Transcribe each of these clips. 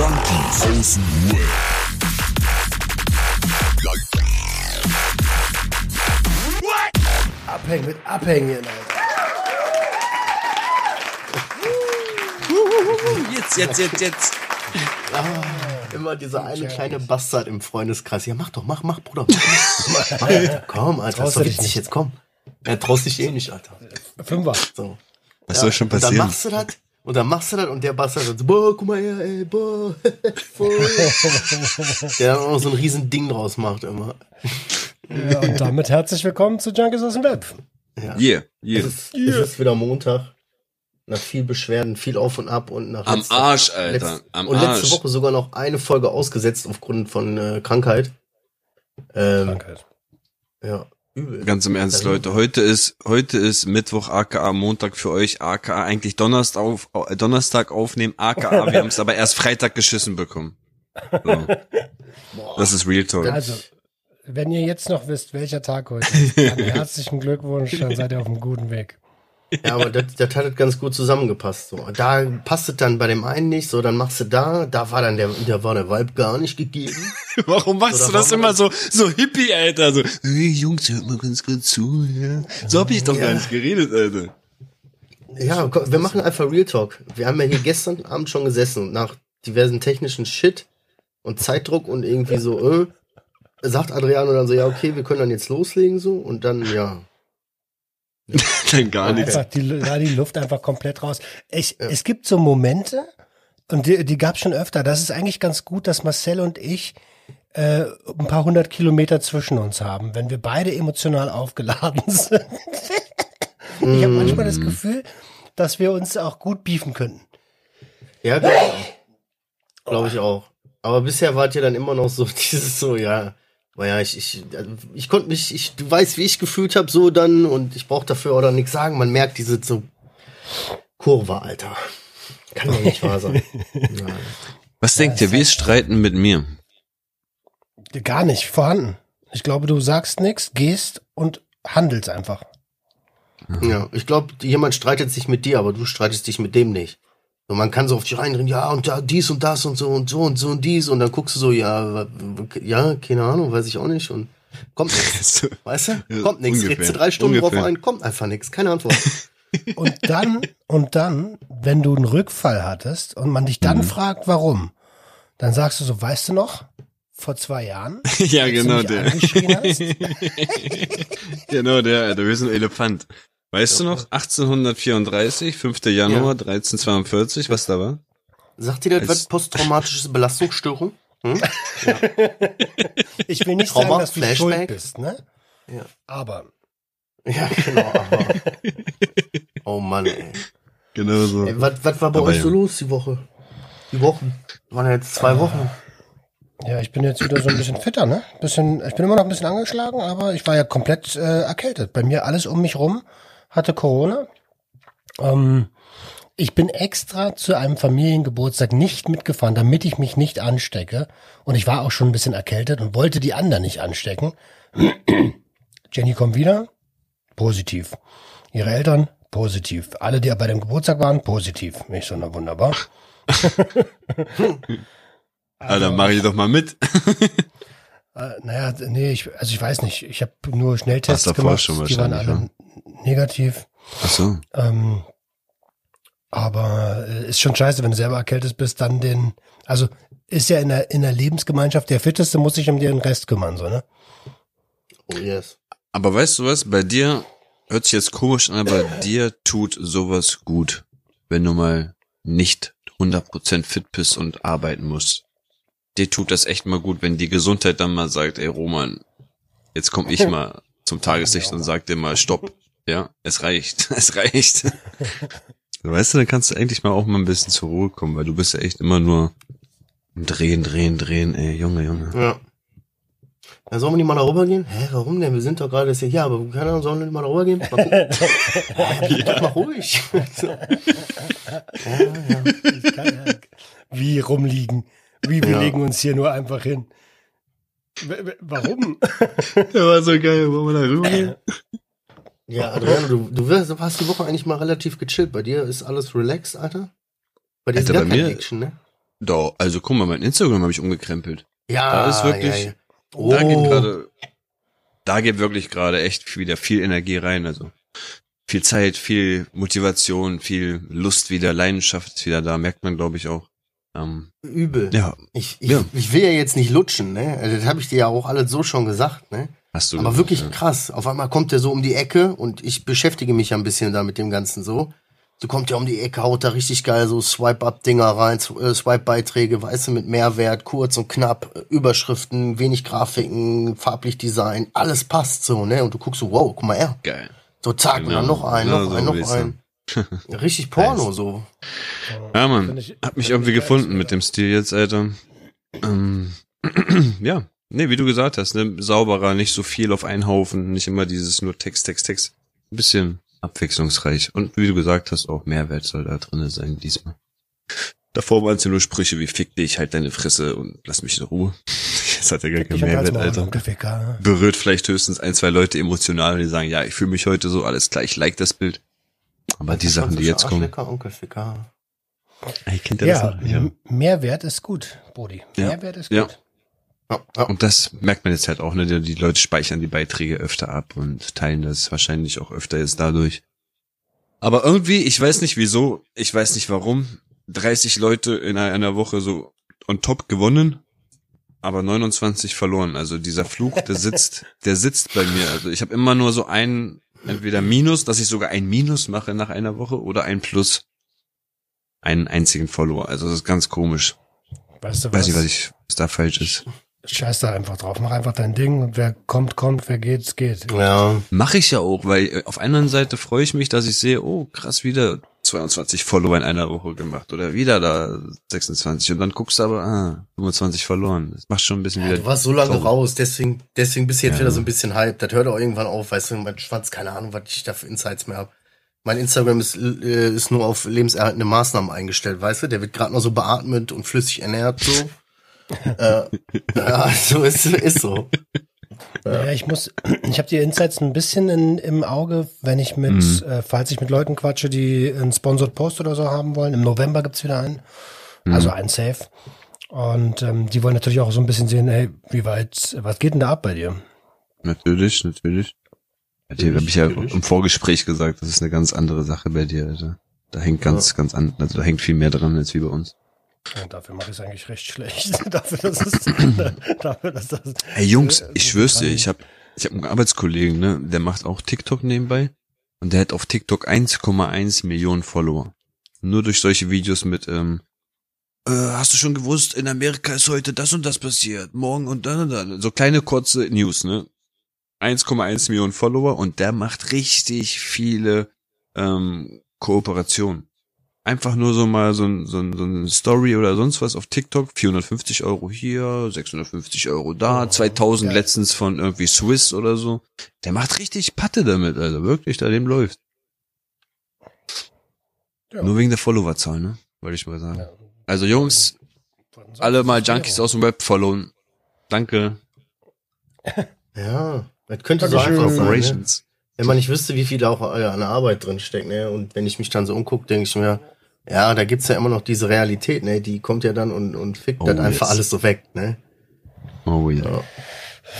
Junkies aus dem Web. Abhängen mit Abhängen, Alter. Jetzt, jetzt, jetzt, jetzt. Immer dieser eine kleine Bastard im Freundeskreis. Ja, mach doch, mach, mach, Bruder. Mach, mach, Alter, komm, Alter, Traust ist doch witzig, jetzt komm. Er traust dich eh nicht, Alter. Fünfer. So. Was soll schon Und dann passieren? machst du das, und dann machst du das, und der Bastard sagt so, boah, guck mal her, ey, boah. Der dann auch noch so ein riesen Ding draus macht immer. Ja, und damit herzlich willkommen zu Junkies aus dem Web. Ja. Yeah, yeah. Es ist, es ist wieder Montag. Nach viel Beschwerden, viel Auf und Ab und nach Am letzter- Arsch, Alter. Letz- Am und letzte Arsch. Woche sogar noch eine Folge ausgesetzt aufgrund von äh, Krankheit. Ähm, Krankheit. ja, übel. Ganz im Ernst, Leute. Heute ist, heute ist Mittwoch, aka Montag für euch, aka eigentlich Donnerstag, auf, äh, Donnerstag aufnehmen, aka wir haben es aber erst Freitag geschissen bekommen. So. Das ist Real Talk. Also, wenn ihr jetzt noch wisst, welcher Tag heute ist, dann herzlichen Glückwunsch, dann seid ihr auf einem guten Weg. Ja, aber das, das hat ganz gut zusammengepasst. So. Da passt es dann bei dem einen nicht, so dann machst du da, da war dann der, da war der Vibe gar nicht gegeben. Warum machst Oder du das immer so, so hippie, Alter? So, hey Jungs, hört mal ganz kurz zu, ja. So hab ich doch gar nicht geredet, Alter. Ja, komm, wir machen einfach Real Talk. Wir haben ja hier gestern Abend schon gesessen und nach diversen technischen Shit und Zeitdruck und irgendwie so, äh, sagt Adriano dann so, ja, okay, wir können dann jetzt loslegen so und dann, ja. Dann gar nichts. Einfach die, da die Luft einfach komplett raus. Ich, Es gibt so Momente, und die, die gab es schon öfter, das ist eigentlich ganz gut, dass Marcel und ich äh, ein paar hundert Kilometer zwischen uns haben, wenn wir beide emotional aufgeladen sind. ich habe manchmal das Gefühl, dass wir uns auch gut beefen könnten. Ja, glaube ich auch. Glaube ich auch. Aber bisher wart ihr dann immer noch so dieses so, ja, naja, ich, ich, also ich konnte mich, ich, du weißt, wie ich gefühlt habe, so dann, und ich brauche dafür oder nichts sagen. Man merkt diese so Kurve, Alter. Kann doch nicht wahr sein. Nein. Was denkt ihr, wie ist Streiten mit mir? Gar nicht vorhanden. Ich glaube, du sagst nichts, gehst und handelst einfach. Ja, ich glaube, jemand streitet sich mit dir, aber du streitest dich mit dem nicht. Und man kann so auf dich reinreden, ja, und da, dies und das und so und so und so und dies, und dann guckst du so, ja, ja, keine Ahnung, weiß ich auch nicht, und kommt nichts. Weißt du? Ja, Kommt nichts. ungefähr. Redst du drei Stunden Ungefähr. drauf ein, kommt einfach nichts. Keine Antwort. Und dann, und dann, wenn du einen Rückfall hattest und man dich dann Mhm. fragt, warum, dann sagst du so, weißt du noch, vor zwei Jahren, ja, genau mich der. genau der, Alter. Wir sind ein Elefant. Weißt du noch? 1834, 5. Januar, Ja. 1342, was da war? Sagt dir das was? Posttraumatische Belastungsstörung? Hm? ich will nicht Trauma, sagen, dass du Flashback? schuld bist, ne? Ja. Aber Ja, genau. Aber. Oh Mann, ey. Genau so. ey was, was war bei Aber euch ja. so los die Woche? Die Wochen? Waren ja jetzt zwei Wochen. ja, ich bin jetzt wieder so ein bisschen fitter, ne? Bisschen, ich bin immer noch ein bisschen angeschlagen, aber ich war ja komplett äh, erkältet. Bei mir alles um mich rum hatte Corona. Ähm, ich bin extra zu einem Familiengeburtstag nicht mitgefahren, damit ich mich nicht anstecke. Und ich war auch schon ein bisschen erkältet und wollte die anderen nicht anstecken. Jenny kommt wieder, positiv. Ihre Eltern, positiv. Alle, die bei dem Geburtstag waren, positiv. Ich so, na wunderbar. Alter, mach ich doch mal mit. Äh, naja, nee, ich, also ich weiß nicht. Ich habe nur Schnelltests Hast gemacht. schon die waren alle negativ. Ach so. Ähm, aber äh, ist schon scheiße, wenn du selber erkältet bist, dann den, also ist ja in der, in der Lebensgemeinschaft, der Fitteste muss sich um den Rest kümmern, so, ne? Oh yes. Aber weißt du was? Bei dir hört sich jetzt komisch an, aber dir tut sowas gut, wenn du mal nicht 100% fit bist und arbeiten musst. Dir tut das echt mal gut, wenn die Gesundheit dann mal sagt, ey Roman, jetzt komm ich mal zum Tageslicht und sag dir mal Stopp. Ja, es reicht, es reicht. Weißt du, dann kannst du endlich mal auch mal ein bisschen zur Ruhe kommen, weil du bist ja echt immer nur drehen, drehen, drehen, ey, Junge, Junge. Ja. Ja, sollen wir nicht mal darüber gehen? Hä, warum denn? Wir sind doch gerade jetzt hier. Ja, aber keine Ahnung, sollen wir nicht mal darüber gehen? Mal gucken. Bleib doch mal ruhig. So. Wie rumliegen. Wie wir Ja. legen uns hier nur einfach hin. W- w- Warum? Der war so geil, wollen wir da rübergehen? Ja, Adriano, du, du wirst, du hast die Woche eigentlich mal relativ gechillt. Bei dir ist alles relaxed, Alter? Bei dir Alter, ist gar bei keine mir- Action, ne? Doch, also guck mal, mein Instagram habe ich umgekrempelt. Ja, Da ist wirklich- ja, ja. Da geht Oh, gerade, da geht wirklich gerade echt wieder viel Energie rein, also viel Zeit, viel Motivation, viel Lust wieder, Leidenschaft ist wieder da, merkt man glaube ich auch. Ähm, übel. ja, Ich, ich, Ja. ich will ja jetzt nicht lutschen, ne? Also, das habe ich dir ja auch alles so schon gesagt, ne? Hast du. Aber wirklich ja. krass. Auf einmal kommt der so um die Ecke und ich beschäftige mich ja ein bisschen da mit dem Ganzen so. Du kommt ja um die Ecke, haut da richtig geil so Swipe-Up-Dinger rein, äh, Swipe-Beiträge, weißt du, mit Mehrwert, kurz und knapp, äh, Überschriften, wenig Grafiken, farblich Design, alles passt so, ne? Und du guckst so, wow, guck mal her. Geil. So zack, und Genau. dann noch ein, Ja, noch so ein, noch ein. Richtig Porno so. Ja, Mann. Ich- Hab mich irgendwie gefunden mit dem Stil jetzt, Alter. Ähm, ja. Nee, wie du gesagt hast, ne, sauberer, nicht so viel auf einen Haufen, nicht immer dieses nur Text, Text, Text. Ein bisschen abwechslungsreich. Und wie du gesagt hast, auch Mehrwert soll da drinne sein diesmal. Davor waren es ja nur Sprüche wie fick dich, halt deine Fresse und lass mich in Ruhe. Jetzt hat er gar keinen Mehrwert, Alter. Onkel Ficker. Berührt vielleicht höchstens ein, zwei Leute emotional, die sagen, ja, ich fühle mich heute so, alles klar, ich like das Bild. Aber die Sachen, die jetzt kommen. Onkel Ficker. Ey, kennt Ja, das noch? ja. Mehrwert ist gut, Brody. Ja. Mehrwert ist Ja. gut. Ja, ja. Und das merkt man jetzt halt auch, ne? Die, die Leute speichern die Beiträge öfter ab und teilen das wahrscheinlich auch öfter jetzt dadurch. Aber irgendwie, ich weiß nicht wieso, ich weiß nicht warum, 30 Leute in einer Woche so on top gewonnen, aber 29 verloren. Also dieser Fluch, der sitzt, der sitzt bei mir. Also ich habe immer nur so ein, entweder Minus, dass ich sogar ein Minus mache nach einer Woche oder ein Plus. Einen einzigen Follower. Also das ist ganz komisch. Weißt du Weiß was? nicht, was ich, was da falsch ist. Scheiß da einfach drauf. Mach einfach dein Ding. Und wer kommt, kommt. Wer geht, geht. ja. Mache ich ja auch, weil äh, auf einer Seite freue ich mich, dass ich sehe, oh krass, wieder 22 Follower in einer Woche gemacht oder wieder da 26 und dann guckst du aber, ah, 25 verloren. Das macht schon ein bisschen Ja, wieder. du warst so lange traurig. raus, deswegen, deswegen bist du jetzt Ja. wieder so ein bisschen hype. Das hört auch irgendwann auf, weißt du, mein Schwanz, keine Ahnung, was ich da für Insights mehr habe. Mein Instagram ist, äh, ist nur auf lebenserhaltende Maßnahmen eingestellt, weißt du? Der wird gerade noch so beatmet und flüssig ernährt, so. Äh, ja, so ist, ist so. Ja, ich muss, ich habe die Insights ein bisschen in, im Auge, wenn ich mit, Mhm. äh, falls ich mit Leuten quatsche, die einen Sponsored Post oder so haben wollen. Im November gibt's wieder einen. Also Mhm. ein Safe. Und ähm, die wollen natürlich auch so ein bisschen sehen, hey, wie weit, was geht denn da ab bei dir? Natürlich, natürlich. Bei dir habe ich ja im Vorgespräch gesagt, das ist eine ganz andere Sache bei dir. Alter. Da hängt ganz, ganz an, also da hängt viel mehr dran als wie bei uns. Und dafür mache ich es eigentlich recht schlecht. dafür, dass es, dafür, dass das. Hey Jungs, äh, ich schwör's dir, ich hab, ich hab einen Arbeitskollegen, ne, der macht auch TikTok nebenbei und der hat auf TikTok 1,1 Millionen Follower. Nur durch solche Videos mit, ähm, äh, hast du schon gewusst, in Amerika ist heute das und das passiert, morgen und dann und dann. So kleine kurze News, ne? 1,1 Millionen Follower und der macht richtig viele ähm, Kooperationen. Einfach nur so mal so ein, so ein, so ein Story oder sonst was auf TikTok. 450 Euro hier, 650 Euro da, Oh, 2000 geil. letztens von irgendwie Swiss oder so. Der macht richtig Patte damit, also wirklich, da dem läuft. Ja. Nur wegen der Followerzahl, ne? Wollte ich mal sagen. Ja. Also Jungs, alle mal Junkies aus dem Web followen. Danke. Ja, das könnte so einfach sein. Ne? Wenn man nicht wüsste, wie viel da auch an Arbeit drin steckt, ne? Und wenn ich mich dann so umgucke, denke ich mir, ja, da gibt's ja immer noch diese Realität, ne? Die kommt ja dann und, und fickt Oh, das einfach yes. alles so weg, ne? Oh ja. Ja.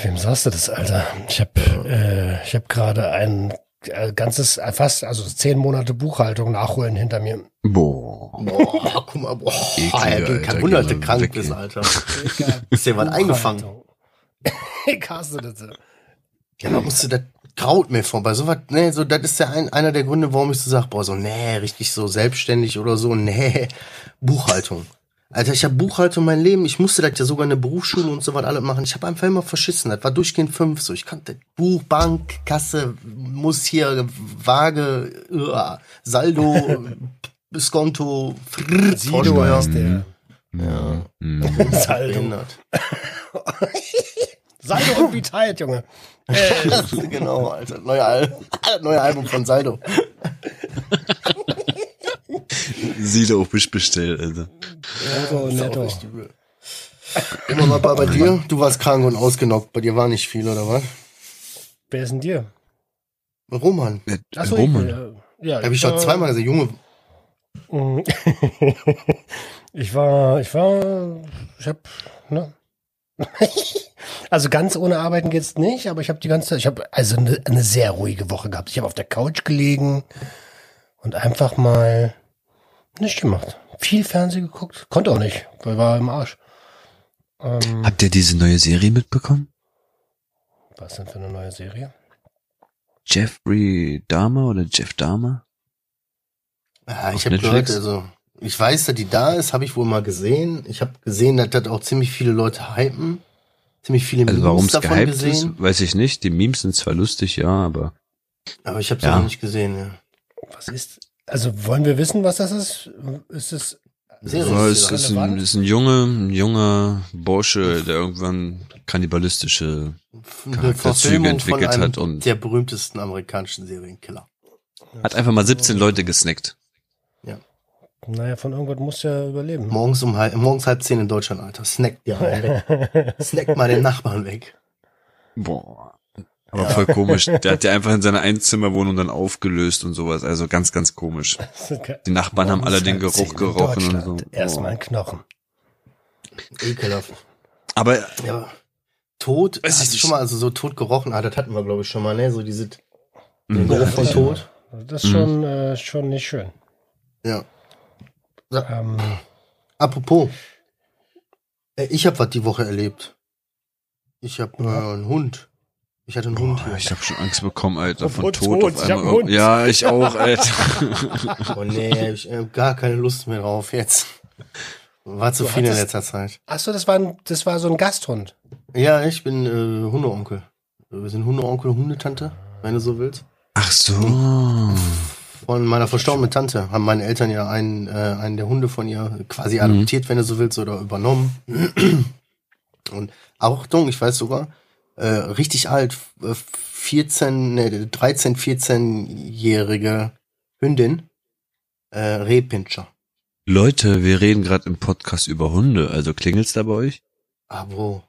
Wem sagst du das, Alter? Ich habe äh, ich hab gerade ein äh, ganzes, äh, fast, also zehn Monate Buchhaltung nachholen hinter mir. Boah. Boah, guck mal, boah, Eklige, Alter, mal du krank weg, bist. Alter. Ist dir was eingefangen? Ich hasse das. Ja, man musste das graut mir vor. Bei sowas, ne, so, das ist ja ein, einer der Gründe, warum ich so sag, boah, so, nee, richtig so selbstständig oder so, nee, Buchhaltung. Alter, ich habe Buchhaltung mein Leben, ich musste das ja sogar in der Berufsschule und so was alles machen. Ich habe einfach immer verschissen. Das war durchgehend fünf. So, ich kannte Buch, Bank, Kasse, muss hier Waage, uh, Saldo, Skonto, Frrr, Sido heißt der. Ja. Saldo. Saldo und Vitalt, Junge. Äh, genau, Alter. Neue, Al neue Album von Saldo. Sido bist bestellt, also. netto, Ist auch netto. Immer mal bei, bei dir, du warst krank und ausgenockt. Bei dir war nicht viel, oder was? Wer ist denn dir? Roman. Ja, Achso, Roman. ich, äh, ja, Hab ich schon zweimal gesagt, Junge. Ich war, ich war, ich hab, ne? also ganz ohne Arbeiten geht's nicht, aber ich habe die ganze, ich habe also eine, eine sehr ruhige Woche gehabt. Ich habe auf der Couch gelegen und einfach mal nichts gemacht. Viel Fernsehen geguckt, konnte auch nicht, weil war im Arsch. Ähm, Habt ihr diese neue Serie mitbekommen? was denn für eine neue Serie? Jeffrey Dahmer oder Jeff Dahmer? Auf ich habe gehört, also ich weiß, dass die da ist, habe ich wohl mal gesehen. Ich habe gesehen, dass das auch ziemlich viele Leute hypen. Ziemlich viele Also Memes warum es davon gehypt gesehen. ist, weiß ich nicht. Die Memes sind zwar lustig, ja, aber Aber ich habe es Ja. noch nicht gesehen. Ja. Was ist? Also wollen wir wissen, was das ist? Ist es Sehr Ist ja, es ist ein, ist ein junge, ein junger Bursche, der irgendwann kannibalistische Charakterzüge entwickelt von einem hat und- der berühmtesten amerikanischen Serienkiller. hat einfach mal 17 Leute gesnackt. Naja, von irgendwas muss ja überleben. Morgens um halb, morgens halb zehn in Deutschland, Alter. Snackt ja einen weg. Snackt mal den Nachbarn weg. Boah. Aber voll komisch. Der hat ja einfach in seiner Einzimmerwohnung dann aufgelöst und sowas. Also ganz, ganz komisch. Die Nachbarn haben alle den Morgens Geruch gerochen und so. Erstmal ein Knochen. Ekelhaft. Aber Ja. Tod, Weiß ich hast du nicht. schon mal, also so tot gerochen, ah, das hatten wir, glaube ich, schon mal, ne? So diese, Mhm. den Geruch von Ja. Tod. Das ist schon, äh, schon nicht schön. Ja. Ähm, Apropos, äh, ich habe was die Woche erlebt. Ich habe äh, einen Hund. Ich hatte einen Hund Boah, hier. ich habe schon Angst bekommen, Alter, von Apropos Tod Tod, auf ich hab einmal. einen Hund. Ja, ich auch, Alter. Oh nee, ich habe gar keine Lust mehr drauf jetzt. War zu Du viel in hattest- letzter Zeit. ach so, das war, ein, das war so ein Gasthund. Ja, ich bin äh, Hundeonkel. Wir sind Hundeonkel und Hundetante, wenn du so willst. Ach so. Von meiner verstorbenen Tante haben meine Eltern ja einen, äh, einen der Hunde von ihr quasi Mhm. adoptiert, wenn du so willst, oder übernommen. Und Achtung, ich weiß sogar, äh, richtig alt, äh, 14, ne, 13, 14-jährige Hündin, äh, Rehpinscher. Leute, wir reden gerade im Podcast über Hunde. Also klingelt's da bei euch? Abo.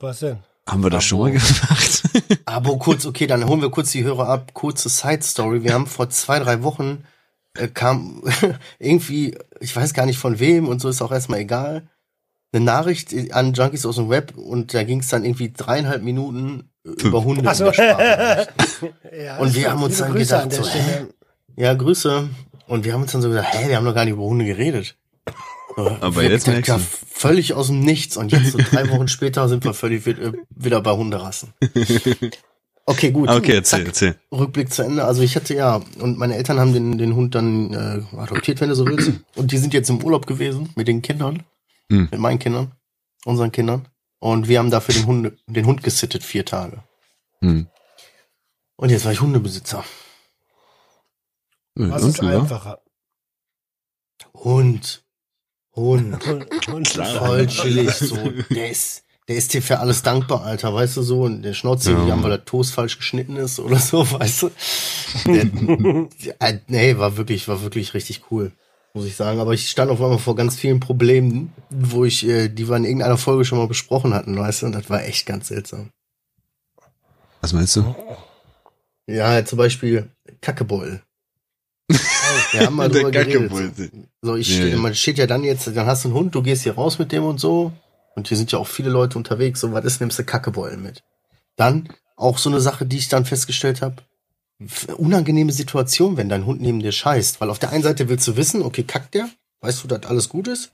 Was denn? Haben wir das schon mal Abo. gemacht? Abo kurz, okay, dann holen wir kurz die Hörer ab. Kurze Side Story. Wir haben vor zwei, drei Wochen äh, kam irgendwie, ich weiß gar nicht von wem und so ist auch erstmal egal, eine Nachricht an Junkies aus dem Web und da ging es dann irgendwie dreieinhalb Minuten über Hunde. Ach so. in der Sprachnachricht. Ja, Und wir war- haben uns dann Grüße gedacht, so, Stelle. ja, Grüße. Und wir haben uns dann so gesagt, hä, wir haben doch gar nicht über Hunde geredet. Aber jetzt das merkst du. völlig aus dem Nichts und jetzt so drei Wochen später sind wir völlig äh, wieder bei Hunderassen. Okay, gut. Okay, erzähl, Zack. erzähl. Rückblick zu Ende. Also ich hatte ja, und meine Eltern haben den, den Hund dann äh, adoptiert, wenn du so willst. Und die sind jetzt im Urlaub gewesen mit den Kindern, Hm. mit meinen Kindern, unseren Kindern. Und wir haben dafür den Hund, den Hund gesittet, vier Tage. Hm. Und jetzt war ich Hundebesitzer. Was Und, ist ja? einfacher? Hund. Hund. Und, und Voll chillig, so. Der ist, der ist dir für alles dankbar, Alter, weißt du so? Und der schnauzt Ja. nicht an, weil der Toast falsch geschnitten ist oder so, weißt du? Der, äh, nee, war wirklich, war wirklich richtig cool, muss ich sagen. Aber ich stand auf einmal vor ganz vielen Problemen, wo ich, äh, die wir in irgendeiner Folge schon mal besprochen hatten, weißt du? Und das war echt ganz seltsam. Was meinst du? Ja, zum Beispiel Kackebeutel. Wir haben mal drüber geredet. So, ich Ja, stehe, ja. man steht ja dann jetzt, dann hast du einen Hund, du gehst hier raus mit dem und so. Und hier sind ja auch viele Leute unterwegs. So, was ist, nimmst du Kackebeulen mit. Dann auch so eine Sache, die ich dann festgestellt habe. Unangenehme Situation, wenn dein Hund neben dir scheißt. Weil auf der einen Seite willst du wissen, okay, kackt der? Weißt du, dass alles gut ist?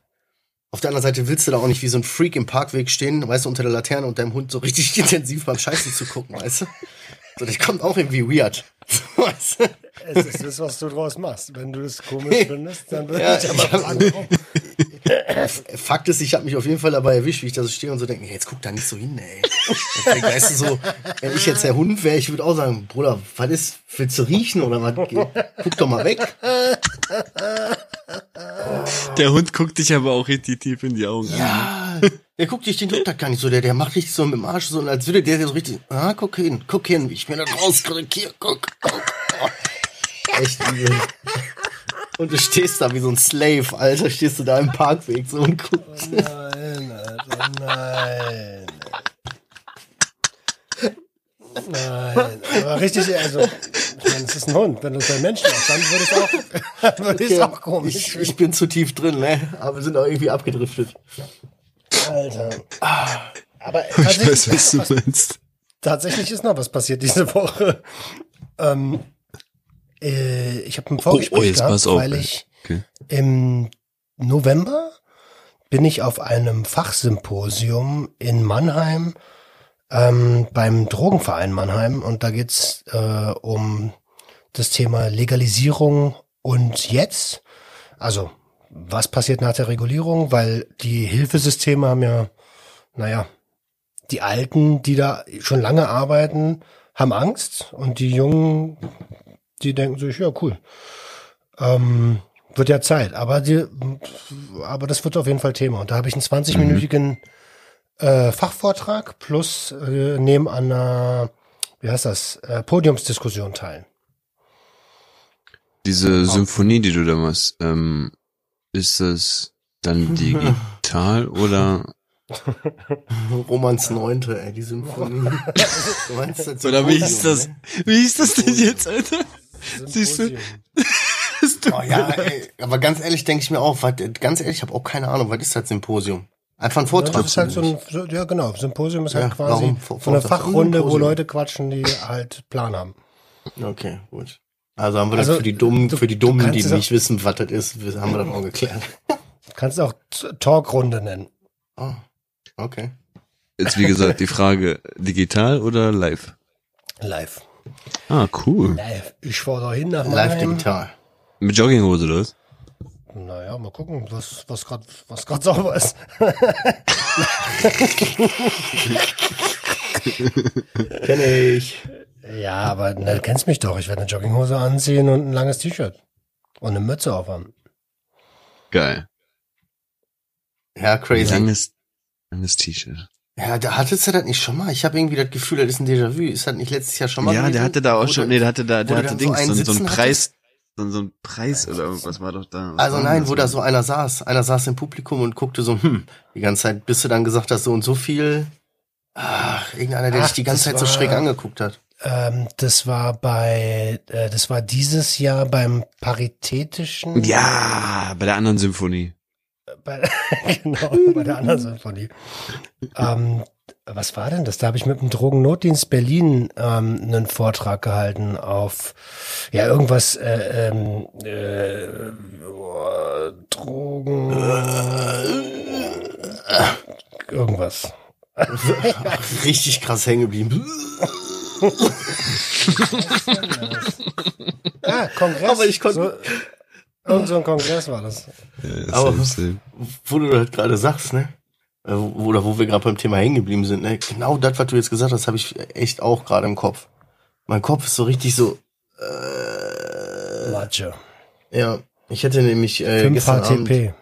Auf der anderen Seite willst du da auch nicht wie so ein Freak im Parkweg stehen, weißt du, unter der Laterne und deinem Hund so richtig intensiv beim Scheißen zu gucken, weißt du? So, das kommt auch irgendwie weird. Du? Es ist das, was du draus machst. Wenn du das komisch findest, dann würde Ja, ich aber ich hab-. Fakt ist, ich habe mich auf jeden Fall dabei erwischt, wie ich da so stehe und so denke, hey, jetzt guck da nicht so hin, ey. Weißt du so, wenn ich jetzt der Hund wäre, ich würde auch sagen, Bruder, was ist, willst du riechen oder was? Guck doch mal weg. Der Hund guckt dich aber auch richtig tief in die Augen an. Ja, der guckt dich den Hund gar nicht so, der, der macht richtig so mit dem Arsch so, als würde der so richtig, ah, guck hin, guck hin, ich bin da rauskrieg, hier, guck, guck. Echt übel. Und du stehst da wie so ein Slave, Alter, stehst du da im Parkweg so und guckst. Nein, Alter, nein. Nein, aber richtig, also meine, es ist ein Hund. Wenn du es bei Menschen machst, dann würde es auch, würde es auch komisch. Ich, ich bin zu tief drin, ne? Aber wir sind auch irgendwie abgedriftet. Alter. Aber Ich weiß, was du meinst. tatsächlich ist noch was passiert diese Woche. Ähm, äh, ich habe ein Vorgespräch Oh, oh, jetzt gehabt, pass auf, weil ich Okay. im November bin ich auf einem Fachsymposium in Mannheim ähm, beim Drogenverein Mannheim und da geht's äh, um das Thema Legalisierung und jetzt. Also was passiert nach der Regulierung, weil die Hilfesysteme haben ja, naja, die Alten, die da schon lange arbeiten, haben Angst und die Jungen, die denken sich, ja cool, ähm, wird ja Zeit. Aber die, aber das wird auf jeden Fall Thema. Und da habe ich einen 20-minütigen äh, Fachvortrag plus äh, neben einer, wie heißt das, äh, Podiumsdiskussion teil. Diese Symphonie, die du da machst, ähm, ist das dann digital oder Romans Neunte, ey, die Symphonie. du meinst das oder wie ist das? Symposium, Wie ist das denn jetzt, Alter? Siehst du? Oh ja, ey, aber ganz ehrlich denke ich mir auch, was, ganz ehrlich, ich habe auch keine Ahnung, was ist das Symposium? Einfach ein Ja, Vortrag. das ist halt so ein, so, ja genau, Symposium ist halt Ja, quasi warum? so Vor- eine. Fachrunde, wo. Leute quatschen, die halt Plan haben. Okay, gut. Also haben wir das Also, für die Dummen, du- für die du Dummen, die nicht wissen, was das ist, haben wir das auch geklärt. Kannst du auch Talkrunde nennen. Oh, okay. Jetzt wie gesagt die Frage digital oder live? Live. Ah, cool. Live. Ich fahre da hin nach Live Mannheim. digital. Mit Jogginghose oder was? Naja, mal gucken, was, was gerade was grad sauber ist. Kenne ich. Ja, aber na, du kennst mich doch. Ich werde eine Jogginghose anziehen und ein langes T-Shirt. Und eine Mütze aufhaben. Geil. Ja, crazy. Langes, langes T-Shirt. Ja, da hattest du das nicht schon mal? Ich habe irgendwie das Gefühl, das ist ein Déjà-vu. Ist das nicht letztes Jahr schon mal Ja, gewesen? der hatte da auch schon, nee, der hatte da, der hatte dann so Dings, einen so, so ein sitzen Preis, so, so ein Preis oder irgendwas war doch da. Also nein, wo da so einer saß. Einer saß im Publikum und guckte so, hm, die ganze Zeit, bis du dann gesagt hast, so und so viel. Ach, irgendeiner, der Ach, dich die ganze Zeit so war- schräg angeguckt hat. Ähm, das war bei, äh, das war dieses Jahr beim paritätischen. Ja, bei der anderen Symphonie. Bei, genau, bei der anderen Symphonie. ähm, was war denn das? Da habe ich mit dem Drogennotdienst Berlin ähm, einen Vortrag gehalten auf ja irgendwas äh, äh, oh, Drogen irgendwas. Richtig krass hängen geblieben. Ah, Kongress. Aber ich konnte- so, irgend so ein Kongress war das. Ja, Aber- same, same. Wo du das gerade sagst, ne? Äh, Oder wo wir gerade beim Thema hängen geblieben sind, ne? Genau das, was du jetzt gesagt hast, habe ich echt auch gerade im Kopf. Mein Kopf ist so richtig so. Äh, Matsche. ja, ich hätte nämlich äh, 5 gestern Abend. HTP.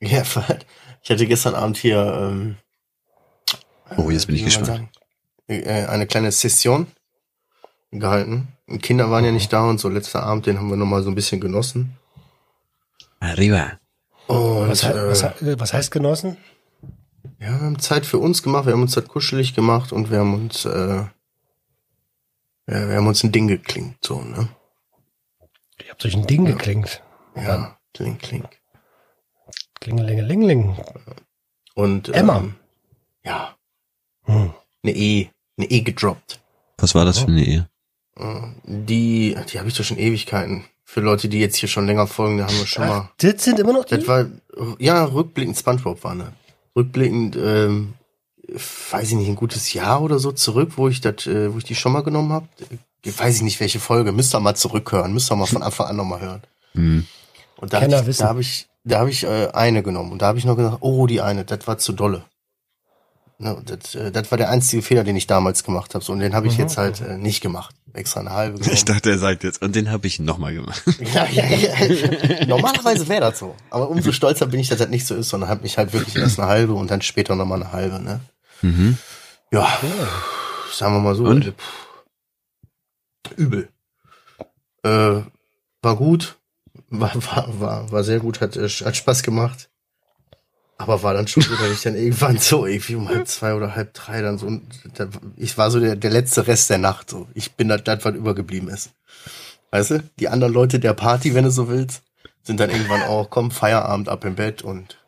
Ja, ich hatte gestern Abend hier. Ähm, Oh, jetzt bin ich gespannt. sagen, äh, eine kleine Session gehalten. Kinder waren ja nicht da und so letzter Abend, den haben wir nochmal so ein bisschen genossen. Arriba. Und Was, he äh, was, he- was heißt genossen? ja, wir haben Zeit für uns gemacht, wir haben uns das kuschelig gemacht und wir haben uns, äh, ja, wir haben uns ein Ding geklingt, so, ne? Ich hab durch ein Ding geklingt. Ja, kling, kling. Klingelingelingeling. Und Emma. Ähm, ja, Hm. eine E, eine E gedroppt. Was war das für eine Ehe? Äh, Die, die habe ich doch schon Ewigkeiten. Für Leute, die jetzt hier schon länger folgen, da haben wir schon mal. Ach, das sind immer noch die? Das war, ja, rückblickend Spongebob war ne. Rückblickend, ähm, weiß ich nicht, ein gutes Jahr oder so zurück, wo ich das, äh, wo ich die schon mal genommen habe. Weiß ich nicht, welche Folge. Müsst ihr mal zurückhören. Müsst ihr mal von Anfang an nochmal hören. Hm. Und da Kenner habe ich, wissen. da habe ich, da habe ich äh, eine genommen. Und da habe ich noch gesagt, oh, die eine, das war zu dolle. Ne, das, äh, das war der einzige Fehler, den ich damals gemacht habe. So, und den habe ich Mhm. jetzt halt äh, nicht gemacht. Extra eine halbe genommen. Ich dachte, er sagt jetzt, und den habe ich nochmal gemacht. Ja, ja, ja. Normalerweise wäre das so. Aber umso stolzer bin ich, dass das nicht so ist, sondern habe mich halt wirklich erst eine halbe und dann später nochmal eine halbe, ne? Mhm. Ja, sagen wir mal so. Und? Übel. Äh, war gut. War, war, war, war sehr gut, hat, äh, hat Spaß gemacht. Aber war dann schon so, dass ich dann irgendwann so irgendwie um halb zwei oder halb drei dann so, da, ich war so der, der letzte Rest der Nacht so. Ich bin das, das, was übergeblieben ist. Weißt du? Die anderen Leute der Party, wenn du so willst, sind dann irgendwann auch, komm, Feierabend ab im Bett und,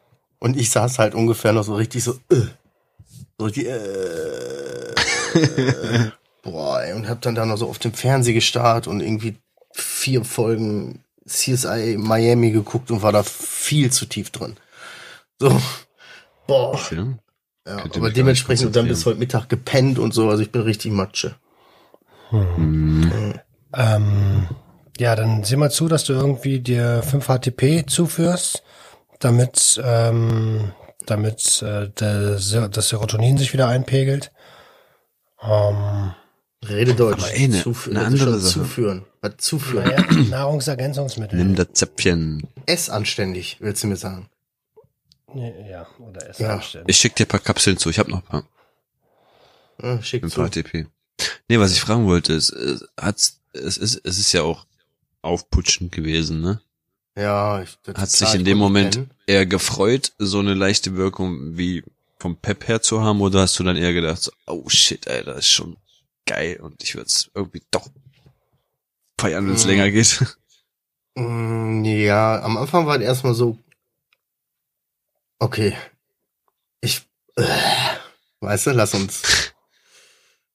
und ich saß halt ungefähr noch so richtig so, äh, so die, äh, äh, boah, ey, und hab dann da noch so auf dem Fernseher gestarrt und irgendwie vier Folgen CSI Miami geguckt und war da viel zu tief drin. So, boah. Ja. Ja, aber dementsprechend gar dann bis heute Mittag gepennt und so, also ich bin richtig Matsche. Hm. Ähm, ja, dann sieh mal zu, dass du irgendwie dir 5 HTP zuführst, damit, ähm, damit äh, der, das Serotonin sich wieder einpegelt. Ähm, Rede Deutsch. Aber ey, ne- Zufü- eine ist andere Sache. Zuführen. Was zuführen? naja, Nahrungsergänzungsmittel. Nimm das Zäpfchen. Ess anständig, willst du mir sagen. Ja, oder Essen Ja. anstellen. Ich schick dir ein paar Kapseln zu. Ich habe noch ein paar. Ja, schick Mit zu. HTP. Nee, was ich fragen wollte, ist, äh, hat's, es ist, es ist ja auch aufputschend gewesen, ne? Ja, ich, das Hat sich klar, in dem Moment pennen. eher gefreut, so eine leichte Wirkung wie vom Pep her zu haben, oder hast du dann eher gedacht, so, oh shit, ey, das ist schon geil und ich würde es irgendwie doch feiern, wenn es Mhm. länger geht. Mm, Ja, am Anfang war es erstmal so, okay, ich, äh, weißt du, lass uns.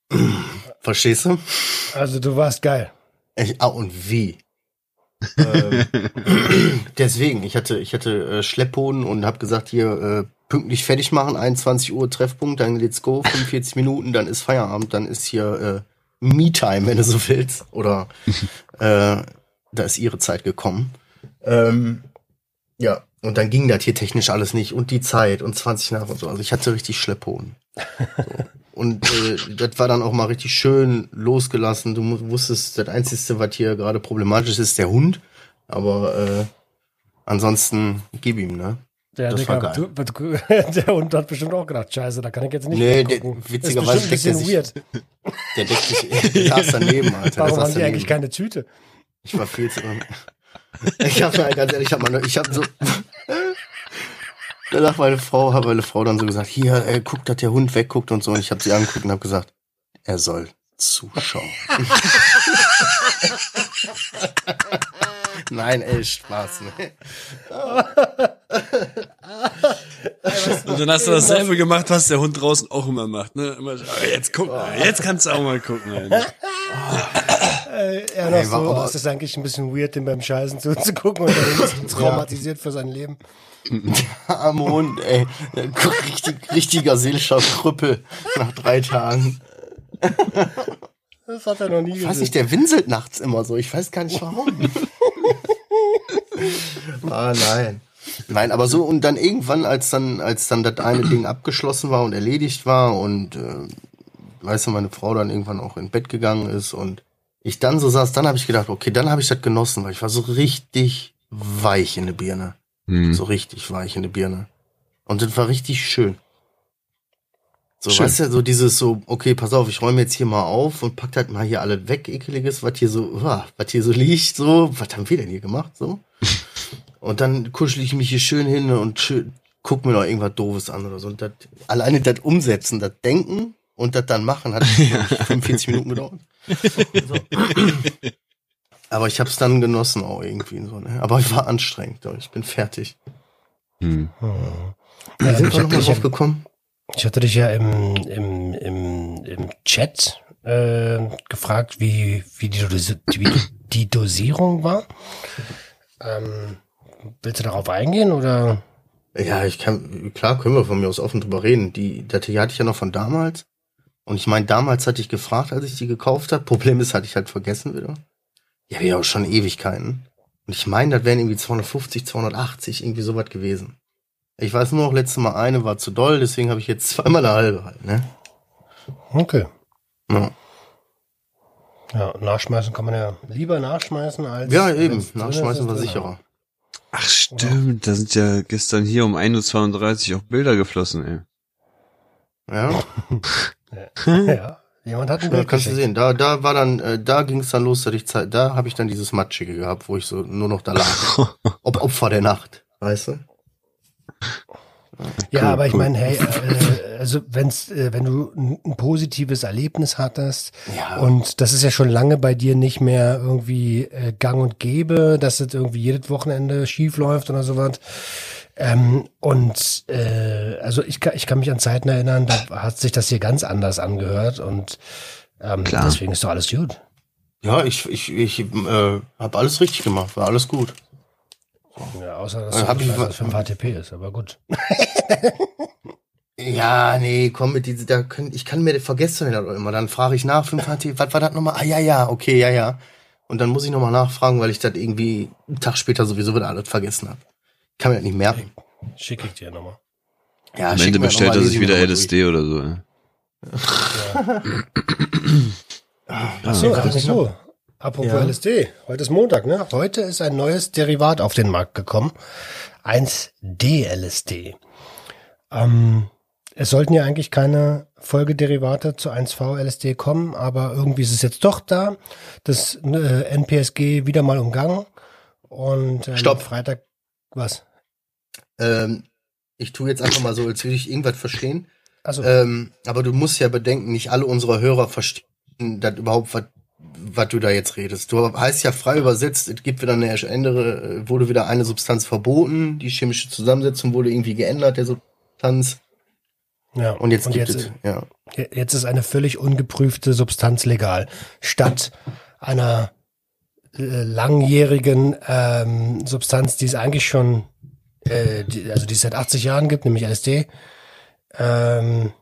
Verstehst du? Also du warst geil. Ich, ah, und wie? ähm, deswegen, ich hatte, ich hatte äh, Schlepphoden und habe gesagt, hier äh, pünktlich fertig machen, 21 Uhr Treffpunkt, dann let's go, 45 Minuten, dann ist Feierabend, dann ist hier äh, Me-Time, wenn du so willst. Oder äh, da ist ihre Zeit gekommen. Ähm, ja, und dann ging das hier technisch alles nicht und die Zeit und 20 nach und so. Also ich hatte richtig Schlepphoden. So. Und äh, das war dann auch mal richtig schön losgelassen. Du wusstest, das Einzige, was hier gerade problematisch ist, ist der Hund. Aber äh, ansonsten gib ihm, ne? Der, Das Digga, war geil. du, der Hund hat bestimmt auch gedacht, scheiße, da kann ich jetzt nicht Nee, der- witzigerweise deckt er bisschen sich- weird. Der deckt sich, der saß daneben, Alter. Warum haben die daneben. eigentlich keine Tüte? Ich war viel zu. Ich hab mal ganz ehrlich, ich hab mal, ich hab so. Danach meine Frau, hat meine Frau dann so gesagt, hier, ey, guck, dass der Hund wegguckt und so. Und ich habe sie angeguckt und habe gesagt, er soll zuschauen. Nein, ey, Spaß, ne? Und dann hast du dasselbe gemacht, was der Hund draußen auch immer macht, ne? Immer, oh, jetzt guck mal, jetzt kannst du auch mal gucken. Äh, er noch so, war aber- das ist eigentlich ein bisschen weird, dem beim Scheißen zuzugucken und der ist traumatisiert für sein Leben. Am Hund, ey. Richtig, richtiger seelischer Krüppel nach drei Tagen. Das hat er noch nie Ich weiß gesehen. nicht, der winselt nachts immer so. Ich weiß gar nicht warum. ah, nein. Nein, aber so und dann irgendwann, als dann, als dann das eine Ding abgeschlossen war und erledigt war und äh, weißt du, meine Frau dann irgendwann auch in Bett gegangen ist und ich dann so saß, dann habe ich gedacht, okay, dann habe ich das genossen, weil ich war so richtig weich in der Birne. Hm. So richtig weich in der Birne. Und das war richtig schön. So, Schön. weißt du, so dieses so, okay, pass auf, ich räume jetzt hier mal auf und pack halt mal hier alles weg, ekeliges, was hier so, was hier so liegt, so, was haben wir denn hier gemacht, so? und dann kuschel ich mich hier schön hin und schön, guck mir noch irgendwas Doofes an oder so. Und das, alleine das Umsetzen, das Denken und das dann machen, hat glaub ich, 45 Minuten gedauert. So. Aber ich hab's dann genossen auch irgendwie so, ne? Aber ich war anstrengend, doch. ich bin fertig. Hm. Wie Ja, sind ich wir nochmal drauf gekommen? Ich hatte dich ja im, im, im, im Chat äh, gefragt, wie, wie, die, wie die Dosierung war. Ähm, willst du darauf eingehen oder? Ja, ich kann, klar können wir von mir aus offen drüber reden. Die Datei hatte ich ja noch von damals. Und ich meine, damals hatte ich gefragt, als ich die gekauft habe. Problem ist, hatte ich halt vergessen wieder. Ja, ja auch schon Ewigkeiten. Und ich meine, das wären irgendwie 250, 280, irgendwie sowas gewesen. Ich weiß nur noch, letztes Mal eine war zu doll, deswegen habe ich jetzt zweimal eine halbe halt, ne? Okay. Ja, Ja, nachschmeißen kann man ja lieber nachschmeißen als. ja eben, nachschmeißen war sicherer. Ach stimmt, da sind ja gestern hier um 1.32 Uhr auch Bilder geflossen, ey. Ja, Ja, jemand hat ein da Bild kannst du sehen. Da, da war dann, äh, da ging es dann los, dass ich Zeit, da habe ich dann dieses Matschige gehabt, wo ich so nur noch da lag. Ob Opfer der Nacht, weißt du? Ja, Cool, aber ich cool. meine, hey, äh, also wenn's, äh, wenn du ein, ein positives Erlebnis hattest Ja. und das ist ja schon lange bei dir nicht mehr irgendwie äh, gang und gäbe, dass es irgendwie jedes Wochenende schief läuft oder sowas. Ähm, und äh, also ich kann, ich kann mich an Zeiten erinnern, da hat sich das hier ganz anders angehört und ähm, Klar. deswegen ist doch alles gut. Ja, ich, ich, ich äh, habe alles richtig gemacht, war alles gut. Ja, außer dass was für ein HTP ist, aber gut. Ja, nee, komm mit diese, da können, ich kann mir vergessen das immer. Dann frage ich nach, 5 HT, was war das nochmal? Ah, ja, ja, okay, ja, ja. Und dann muss ich nochmal nachfragen, weil ich das irgendwie einen Tag später sowieso wieder alles vergessen habe. Kann mir das nicht merken. Schicke ich dir nochmal. Ja, Am Ende bestellt er sich wieder LSD oder so. Ja. Achso, Ah, apropos, apropos Ja. LSD. Heute ist Montag, ne? Heute ist ein neues Derivat auf den Markt gekommen. 1D-LSD. Ähm, es sollten ja eigentlich keine Folgederivate zu 1V-LSD kommen, aber irgendwie ist es jetzt doch da. Das äh, NPSG wieder mal umgangen. Und ähm, Stopp. Freitag, was? Ähm, ich tue jetzt einfach mal so, als würde ich irgendwas verstehen. Also, Ähm, aber du musst ja bedenken, nicht alle unsere Hörer verstehen das überhaupt, was du da jetzt redest. Du heißt ja frei übersetzt, es gibt wieder eine andere, äh, wurde wieder eine Substanz verboten, die chemische Zusammensetzung wurde irgendwie geändert, der Substanz. ja. Und jetzt gibt jetzt, es, ja. Jetzt ist eine völlig ungeprüfte Substanz legal. Statt einer langjährigen ähm, Substanz, die es eigentlich schon, äh, die, also die es seit 80 Jahren gibt, nämlich LSD, ähm,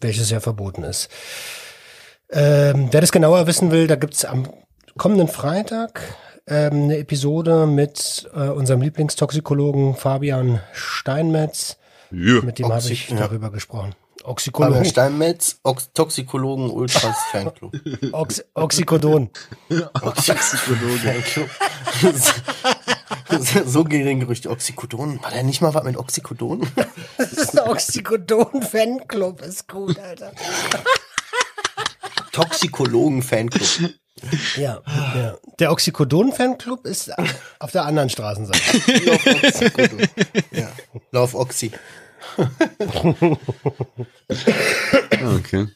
welches ja verboten ist. Ähm, wer das genauer wissen will, da gibt's am kommenden Freitag ähm, eine Episode mit äh, unserem Lieblingstoxikologen Fabian Steinmetz. Ja. Mit dem habe ich darüber gesprochen. Fabian Oxykologen. Steinmetz, Ox Toxikologen Ultras Fanclub. Ox Oxycodon. Oxycodon Fanclub. so gehen Gerüchte. Oxycodon. War der nicht mal was mit Oxycodon? Das ist ein Oxycodon-Fanclub. Ist gut, Alter. Toxikologen Fanclub. Ja, ja. Der Oxycodon-Fanclub ist auf der anderen Straßenseite. Lauf Oxycodon. Ja. Lauf Oxy. Okay.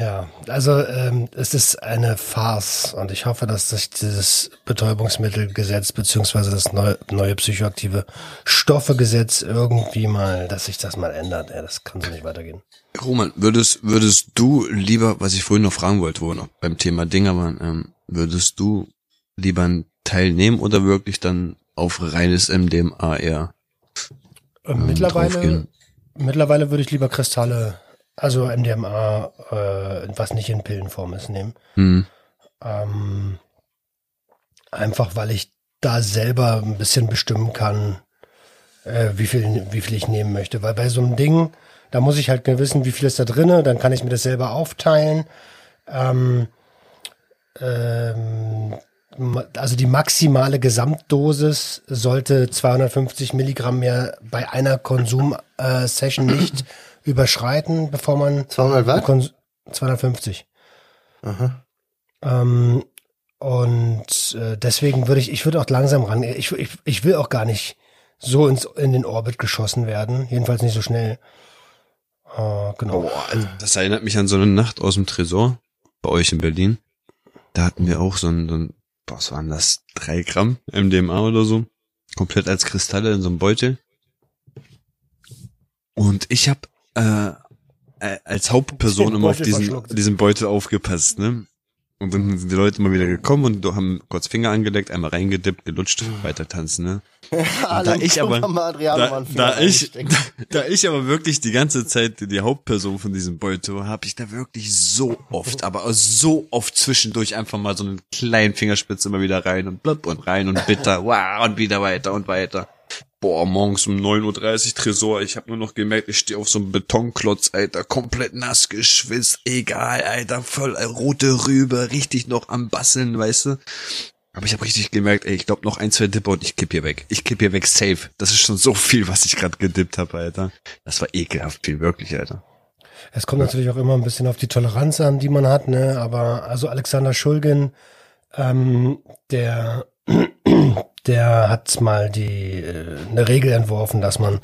Ja, also ähm, es ist eine Farce und ich hoffe, dass sich dieses Betäubungsmittelgesetz beziehungsweise das neue, neue psychoaktive Stoffegesetz irgendwie mal, dass sich das mal ändert. Ja, das kann so nicht weitergehen. Roman, würdest, würdest du lieber, was ich vorhin noch fragen wollte, wo wir noch beim Thema Dinger waren, ähm, würdest du lieber teilnehmen oder wirklich dann auf reines MDMA eher Ähm, mittlerweile, draufgehen? Mittlerweile würde ich lieber Kristalle, also MDMA, äh, was nicht in Pillenform ist, nehmen. Hm. Ähm, einfach weil ich da selber ein bisschen bestimmen kann, äh, wie viel, wie viel ich nehmen möchte. Weil bei so einem Ding, da muss ich halt wissen, wie viel ist da drinne, dann kann ich mir das selber aufteilen. Ähm, ähm, also die maximale Gesamtdosis sollte 250 Milligramm mehr bei einer Konsum-Session nicht überschreiten, bevor man 200 was? Kons 250. Aha. Ähm, und äh, deswegen würde ich, ich würde auch langsam ran. Ich, ich, ich will auch gar nicht so ins, in den Orbit geschossen werden. Jedenfalls nicht so schnell. Äh, genau. Boah, also das erinnert mich an so eine Nacht aus dem Tresor bei euch in Berlin. Da hatten wir auch so ein, so ein boah, was waren das? Drei Gramm MDMA oder so. Komplett als Kristalle in so einem Beutel. Und ich habe äh, äh, als Hauptperson immer auf diesen, diesen Beutel aufgepasst, ne? Und dann sind die Leute immer wieder gekommen und haben kurz Finger angelegt, einmal reingedippt, gelutscht, weiter tanzen, ne? Alle ich aber- mal Da, da, ich, reingesteckt. da ich aber wirklich die ganze Zeit die Hauptperson von diesem Beutel war, habe ich da wirklich so oft, aber so oft zwischendurch einfach mal so einen kleinen Fingerspitze immer wieder rein und blub und rein und bitter, wow, und wieder weiter und weiter. Boah, morgens um 9.30 Uhr Tresor, ich habe nur noch gemerkt, ich stehe auf so einem Betonklotz, Alter, komplett nass geschwitzt, egal, Alter, voll rote Rübe, richtig noch am Basseln, weißt du. Aber ich habe richtig gemerkt, ey, ich glaube noch ein, zwei Dipper und ich kipp hier weg. Ich kipp hier weg safe. Das ist schon so viel, was ich gerade gedippt habe, Alter. Das war ekelhaft viel, wirklich, Alter. Es kommt natürlich auch immer ein bisschen auf die Toleranz an, die man hat, ne? Aber also Alexander Schulgin, ähm, der der hat mal die äh, eine Regel entworfen, dass man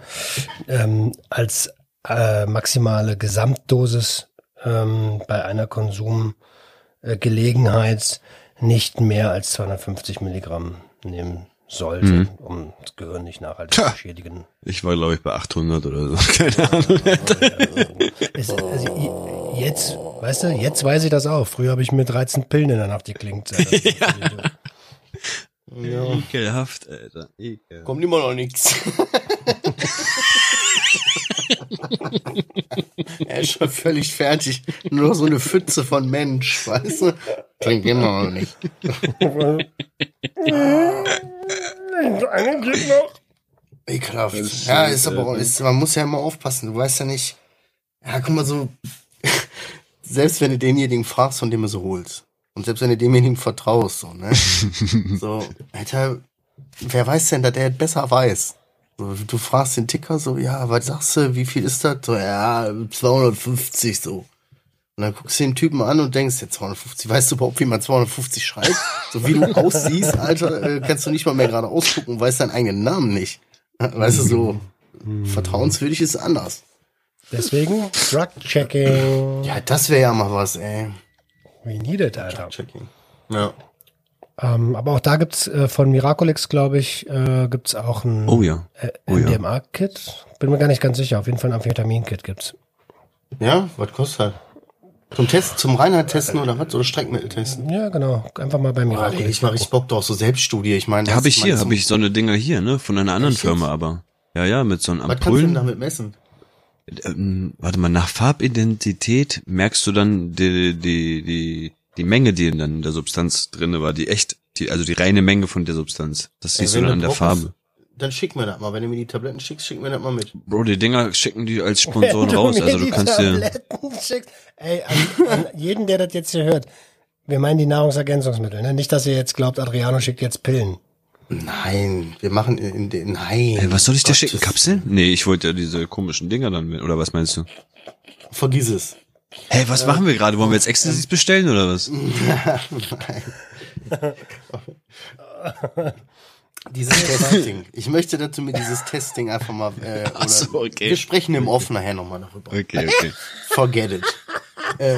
ähm, als äh, maximale Gesamtdosis ähm, bei einer Konsumgelegenheit nicht mehr als 250 Milligramm nehmen sollte, Mhm. um das Gehirn nicht nachhaltig Tja. zu schädigen. Ich war, glaube ich, bei 800 oder so. Keine Ahnung. Also, i- jetzt, weißt du, jetzt weiß ich das auch. Früher habe ich mir 13 Pillen in der Nacht geklingt. Ja. Ekelhaft, Alter. Ekel. Kommt immer noch nix. er ist schon völlig fertig. Nur noch so eine Pfütze von Mensch, weißt du? Klingt immer noch nicht. Eine geht noch. Ekelhaft. Ja, ist aber, äh, ist, man muss ja immer aufpassen. Du weißt ja nicht. Ja, guck mal so. selbst wenn du denjenigen fragst, von dem du so holst. Und selbst wenn du demjenigen vertraust, so, ne? so, Alter, wer weiß denn, dass der es besser weiß? So, du fragst den Ticker so, ja, was sagst du, wie viel ist das? So, ja, 250 so. Und dann guckst du den Typen an und denkst, ja, 250, weißt du überhaupt, wie man 250 schreibt? So wie du aussiehst, Alter, äh, kannst du nicht mal mehr gerade ausgucken, weißt deinen eigenen Namen nicht. Weißt du, so vertrauenswürdig ist anders. Deswegen Drug-Checking. Ja, das wäre ja mal was, ey. We need it, Alter. Checking. Ja. Ähm, aber auch da gibt's äh, von Miraculix, glaube ich, äh, gibt's auch ein Oh ja. äh, Oh ja. MDMA-Kit. Bin mir gar nicht ganz sicher. Auf jeden Fall ein Amphetamin-Kit gibt's. Ja, was kostet das? Zum Test, zum Reinheit testen oder was? Oder Streckmittel testen? Ja, genau. Einfach mal bei Ja, Miraculix. leg ich mal richtig Bock drauf, so Selbststudie. Ich meine, Da habe ich hier, habe ich so eine Dinger hier, ne? Von einer anderen? Firma, aber. Ja, ja, mit so einem Was kannst du denn Ampullen. damit messen? Ähm, warte mal, nach Farbidentität merkst du dann die, die, die, die Menge, die dann in der Substanz drinne war, die echt, die, also die reine Menge von der Substanz. Das Ey, siehst du wenn dann an du der Farbe. Dann schick mir das mal. Wenn du mir die Tabletten schickst, schick mir das mal mit. Bro, die Dinger schicken die als Sponsoren raus. mir Also du die kannst dir. Tabletten schickst. Ey, an, an jeden, der das jetzt hier hört. Wir meinen die Nahrungsergänzungsmittel. Ne? Nicht, dass ihr jetzt glaubt, Adriano schickt jetzt Pillen. Nein, wir machen in, in den, nein. Ey, was soll ich dir schicken? Kapseln? Nee, ich wollte ja diese komischen Dinger dann mit. Oder was meinst du? Vergiss es. Hey, was machen wir gerade? Wollen wir jetzt Ecstasy bestellen oder was? Dieses Testing. Ich möchte, dass du mir dieses Testing einfach mal, äh, oder, so, okay. wir sprechen im Off nachher nochmal darüber. Okay, okay. Forget it. äh,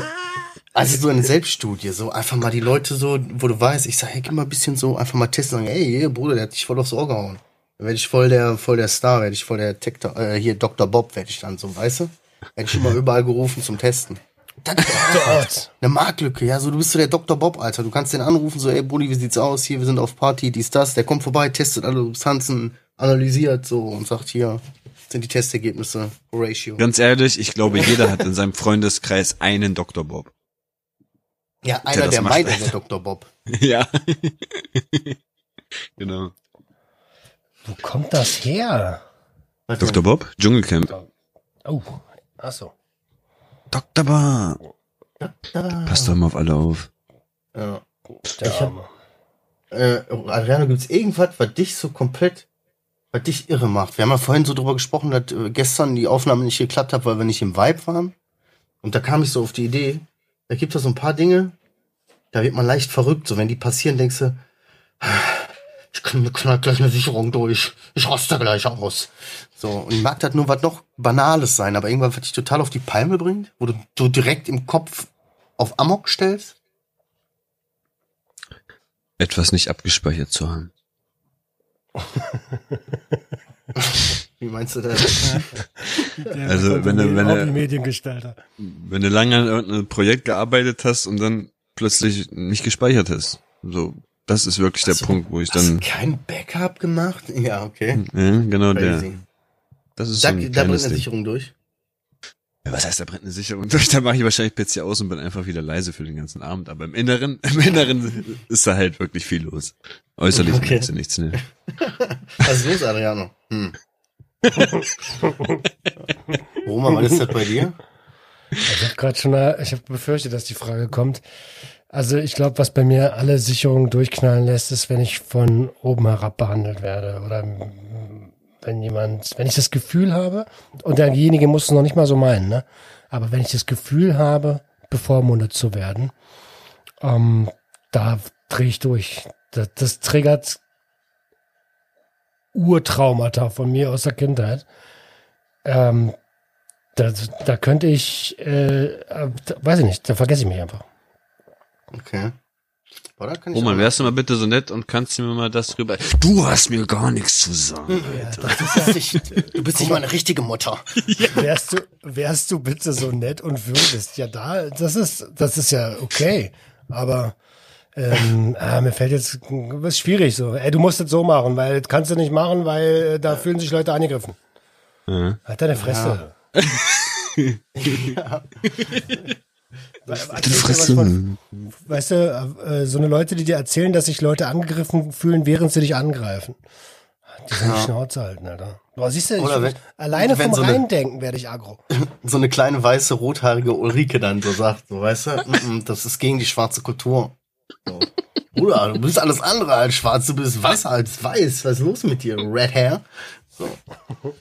also so eine Selbststudie, so einfach mal die Leute so, wo du weißt, ich sag, hey, gib mal ein bisschen so, einfach mal testen, sagen, ey, Bruder, der hat dich voll aufs Ohr gehauen. Dann werde ich voll der, voll der Star, werde ich voll der Tektor, äh, hier Dr. Bob werde ich dann so, weißt du? Werde ich immer überall gerufen zum Testen. Das Dort. eine Marktlücke, ja, so du bist so der Dr. Bob, Alter. Du kannst den anrufen, so, ey Brudi, wie sieht's aus? Hier, wir sind auf Party, dies, das. Der kommt vorbei, testet alle Substanzen, analysiert so und sagt, hier sind die Testergebnisse, Ratio. Ganz ehrlich, ich glaube, jeder hat in seinem Freundeskreis einen Dr. Bob. Ja, einer, der meint, der Dr. Bob. ja. genau. Wo kommt das her? Was Dr. Bob? Dschungelcamp. Oh, ach so. Dr. Bob. denn? Pass doch mal auf alle auf. Ja. Ich hab-. Äh, Adriano, gibt's irgendwas, was dich so komplett, was dich irre macht? Wir haben ja vorhin so drüber gesprochen, dass äh, gestern die Aufnahme nicht geklappt hat, weil wir nicht im Vibe waren. Und da kam ich so auf die Idee, da gibt es so ein paar Dinge, da wird man leicht verrückt. So, wenn die passieren, denkst du, ich kann, knall gleich eine Sicherung durch. Ich raste gleich aus. So, und mag das nur was noch Banales sein, aber irgendwas, was dich total auf die Palme bringt, wo du, du direkt im Kopf auf Amok stellst. Etwas nicht abgespeichert zu haben. Wie meinst du das? Also, wenn du, wenn du, Mediengestalter. wenn du lange an irgendeinem Projekt gearbeitet hast und dann plötzlich nicht gespeichert hast. So, das ist wirklich der Hast du- Punkt, wo ich Hast du dann, kein Backup gemacht? Ja, okay. ja, genau der, Crazy. das ist Da, so da ein brennt kleines eine Ding. Sicherung durch. Ja, was heißt, da brennt eine Sicherung durch? Da mache ich wahrscheinlich PC aus und bin einfach wieder leise für den ganzen Abend. Aber im Inneren, im Inneren ist da halt wirklich viel los. Äußerlich Okay. merkst du nichts, ne? Was ist los, Adriano? Hm. Roma, was ist das bei dir? Ich habe gerade schon, ich habe befürchtet, dass die Frage kommt. Also ich glaube, was bei mir alle Sicherungen durchknallen lässt, ist, wenn ich von oben herab behandelt werde oder wenn jemand, wenn ich das Gefühl habe und derjenige muss es noch nicht mal so meinen, ne? Aber wenn ich das Gefühl habe, bevormundet zu werden, ähm, da drehe ich durch. Das, das triggert Urtraumata von mir aus der Kindheit. Ähm, da, da könnte ich, äh, äh, weiß ich nicht, da vergesse ich mich einfach. Okay. Da kann ich Roman, wärst du mal bitte so nett und kannst mir mal das rüber. Du hast mir gar nichts zu sagen. Du bist nicht, du bist nicht mal eine richtige Mutter. Wärst du, wärst du bitte so nett und würdest, ja da, das ist, das ist ja okay. Aber ähm, ah, mir fällt jetzt, ist schwierig so. Ey, du musst es so machen, weil das kannst du nicht machen, weil äh, da fühlen sich Leute angegriffen. Ja. Halt deine Fresse. Du Fresse. Weißt du, äh, so eine Leute, die dir erzählen, dass sich Leute angegriffen fühlen, während sie dich angreifen. Die sollen die Schnauze halten, Alter. Boah, siehst du, Oder ich, wenn- alleine wenn vom so eine- Reindenken werde ich aggro. So eine kleine weiße rothaarige Ulrike dann so sagt, so weißt du, "Mm, mm, das ist gegen die schwarze Kultur. So. Bruder, du bist alles andere als schwarz, du bist weißer als weiß. Was ist los mit dir, Red Hair? So.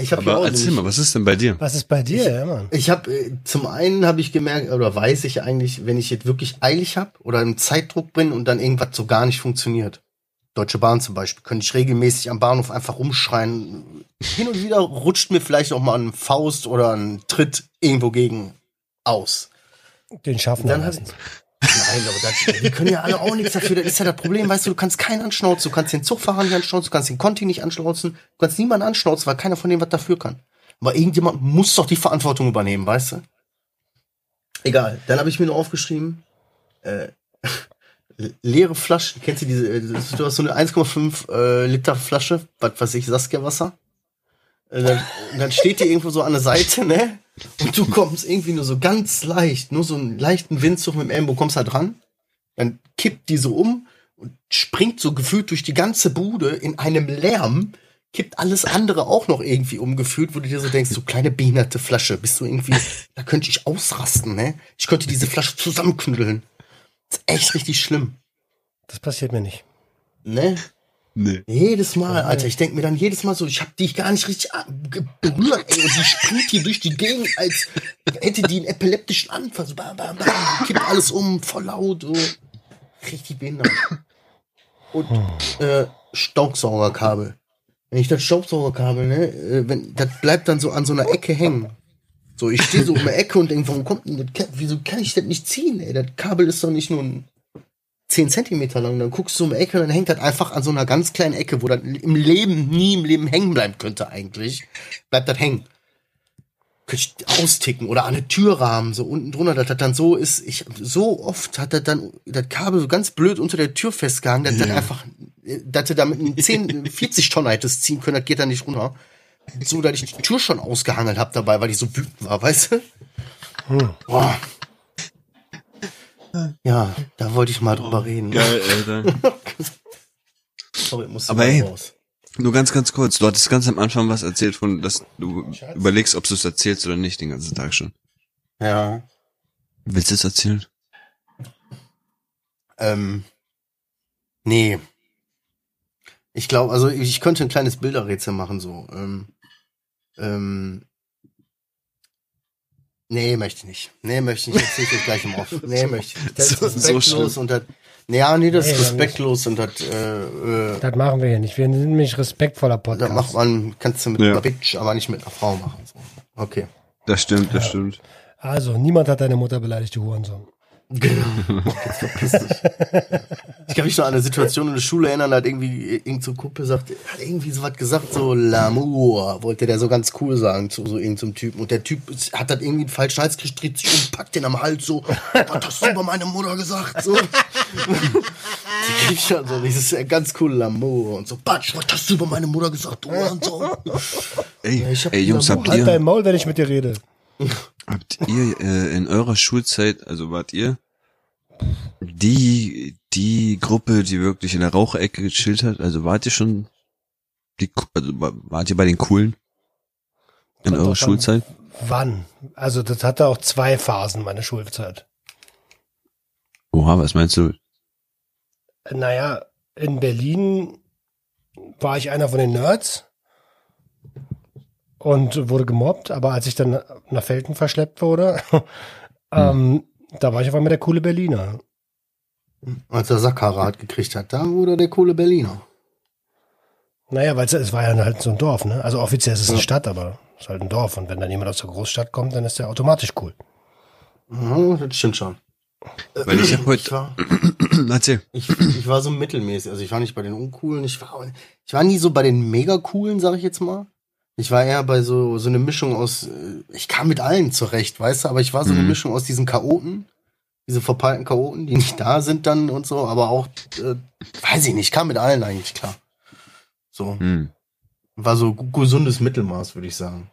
Ich habe Aber erzähl mal, was ist denn bei dir? Was ist bei dir, ja, Mann? Ich habe äh, zum einen habe ich gemerkt oder weiß ich eigentlich, wenn ich jetzt wirklich eilig habe oder im Zeitdruck bin und dann irgendwas so gar nicht funktioniert. Deutsche Bahn zum Beispiel, könnte ich regelmäßig am Bahnhof einfach rumschreien. Hin und wieder rutscht mir vielleicht auch mal ein Faust oder ein Tritt irgendwo gegen aus. Den schaffen wir meistens. Nein, aber das, die können ja alle auch nichts dafür. Das ist ja das Problem, weißt du, du kannst keinen anschnauzen, du kannst den Zugfahrer nicht anschnauzen, du kannst den Conti nicht anschnauzen, du kannst niemanden anschnauzen, weil keiner von denen was dafür kann. Aber irgendjemand muss doch die Verantwortung übernehmen, weißt du? Egal. Dann habe ich mir nur aufgeschrieben, äh, leere Flaschen. Kennst du diese, äh, du hast so eine 1,5 äh, Liter Flasche, was weiß ich, Saskia Wasser. Äh, dann, dann steht die irgendwo so an der Seite, ne? Und du kommst irgendwie nur so ganz leicht, nur so einen leichten Windzug mit dem Ellenbogen, kommst halt dran. Dann kippt die so um und springt so gefühlt durch die ganze Bude in einem Lärm, kippt alles andere auch noch irgendwie umgefühlt, wo du dir so denkst, so kleine behinderte Flasche, bist du irgendwie, da könnte ich ausrasten, ne? Ich könnte diese Flasche zusammenknüdeln. Das ist echt richtig schlimm, Das passiert mir nicht. ne? Nee. Jedes Mal, Alter. Ich denk mir dann jedes Mal so, ich hab die gar nicht richtig berührt, ey. Und die springt hier durch die Gegend, als hätte die einen epileptischen Anfall. So, bam, bam, bam. Kippt alles um, voll laut. So. Richtig behindert. Und äh, Staubsaugerkabel. Wenn ich das Staubsaugerkabel, ne, äh, wenn, das bleibt dann so an so einer Ecke hängen. So, ich stehe so um eine Ecke und denk, warum kommt denn das Kabel? Wieso kann ich das nicht ziehen, ey? Das Kabel ist doch nicht nur ein 10 Zentimeter lang, dann guckst du um die Ecke und dann hängt das einfach an so einer ganz kleinen Ecke, wo das im Leben, nie im Leben hängen bleiben könnte eigentlich. Bleibt das hängen. Könnte ich austicken oder an eine Türrahmen, so unten drunter, dass das dann so ist. Ich, so oft hat das dann das Kabel so ganz blöd unter der Tür festgehangen, dass das einfach, dass du damit einen 10, 40 Tonnen hättest ziehen können, das geht dann nicht runter. So, dass ich die Tür schon ausgehangelt hab dabei, weil ich so wütend war, weißt du? Boah. Ja, da wollte ich mal drüber reden. Geil, Alter. Sorry, muss Aber ey, Nur ganz, ganz kurz. Du hattest ganz am Anfang was erzählt von, dass du überlegst, ob du es erzählst oder nicht den ganzen Tag schon. Ja. Willst du es erzählen? Ähm, nee. Ich glaube, also ich könnte ein kleines Bilderrätsel machen, so. Ähm, ähm, nee, möchte ich nicht. Nee, möchte ich nicht. Erzähl ich euch gleich im Off. Nee, möchte ich nicht. Das ist So- so respektlos schlimm. und das, nee, ja, nee, das Nee, ist respektlos und das, äh, äh, Das machen wir hier nicht. Wir sind nämlich respektvoller da Podcast. macht man, kannst du mit Ja. einer Bitch, aber nicht mit einer Frau machen. So. Okay. Das stimmt, das stimmt. Also, niemand hat deine Mutter beleidigt, du Hurensohn. Genau. Jetzt verpiss dich. Ich kann mich noch an eine Situation in der Schule erinnern, da hat irgendwie irgend so ein Kumpel sagt, hat irgendwie so was gesagt, so L'amour, wollte der so ganz cool sagen zu so irgendeinem Typen. Und der Typ hat das irgendwie einen falschen Hals gekriegt, dreht sich um, packt den am Hals so, was hast du über meine Mutter gesagt? So. Die kriegt schon so dieses ganz coole L'amour und so, Batsch, was hast du über meine Mutter gesagt, du Hurensohn? Ey, ich hab ey Jungs, habt Halt dein ihr, Maul, wenn ich mit dir rede. Habt ihr äh, in eurer Schulzeit, also wart ihr die, die Gruppe, die wirklich in der Raucherecke gechillt hat? Also wart ihr schon die, also wa- wart ihr bei den Coolen in eurer. Schulzeit? Wann? Also, das hatte auch zwei Phasen, meine Schulzeit. Oha, was meinst du? Naja, in Berlin war ich einer von den Nerds und wurde gemobbt, aber als ich dann nach Felten verschleppt wurde, ähm, da war ich auf einmal der coole Berliner. Als er Sackhaare gekriegt hat, da wurde der coole Berliner. Naja, weil es, war ja halt so ein Dorf, ne? Also offiziell ist es eine Stadt, aber es ist halt ein Dorf. Und wenn dann jemand aus der Großstadt kommt, dann ist der automatisch cool. Ja, das stimmt schon. Weil ich habe Ich heute. war, Erzähl. ich, ich war so mittelmäßig. Also ich war nicht bei den uncoolen. Ich war, ich war nie so bei den mega coolen, sag ich jetzt mal. Ich war eher bei so, so eine Mischung aus, äh, ich kam mit allen zurecht, weißt du, aber ich war so eine Mhm. Mischung aus diesen Chaoten, diese verpeilten Chaoten, die nicht da sind dann und so, aber auch, äh, weiß ich nicht, kam mit allen eigentlich klar. So, Hm. war so gesundes Mittelmaß, würde ich sagen.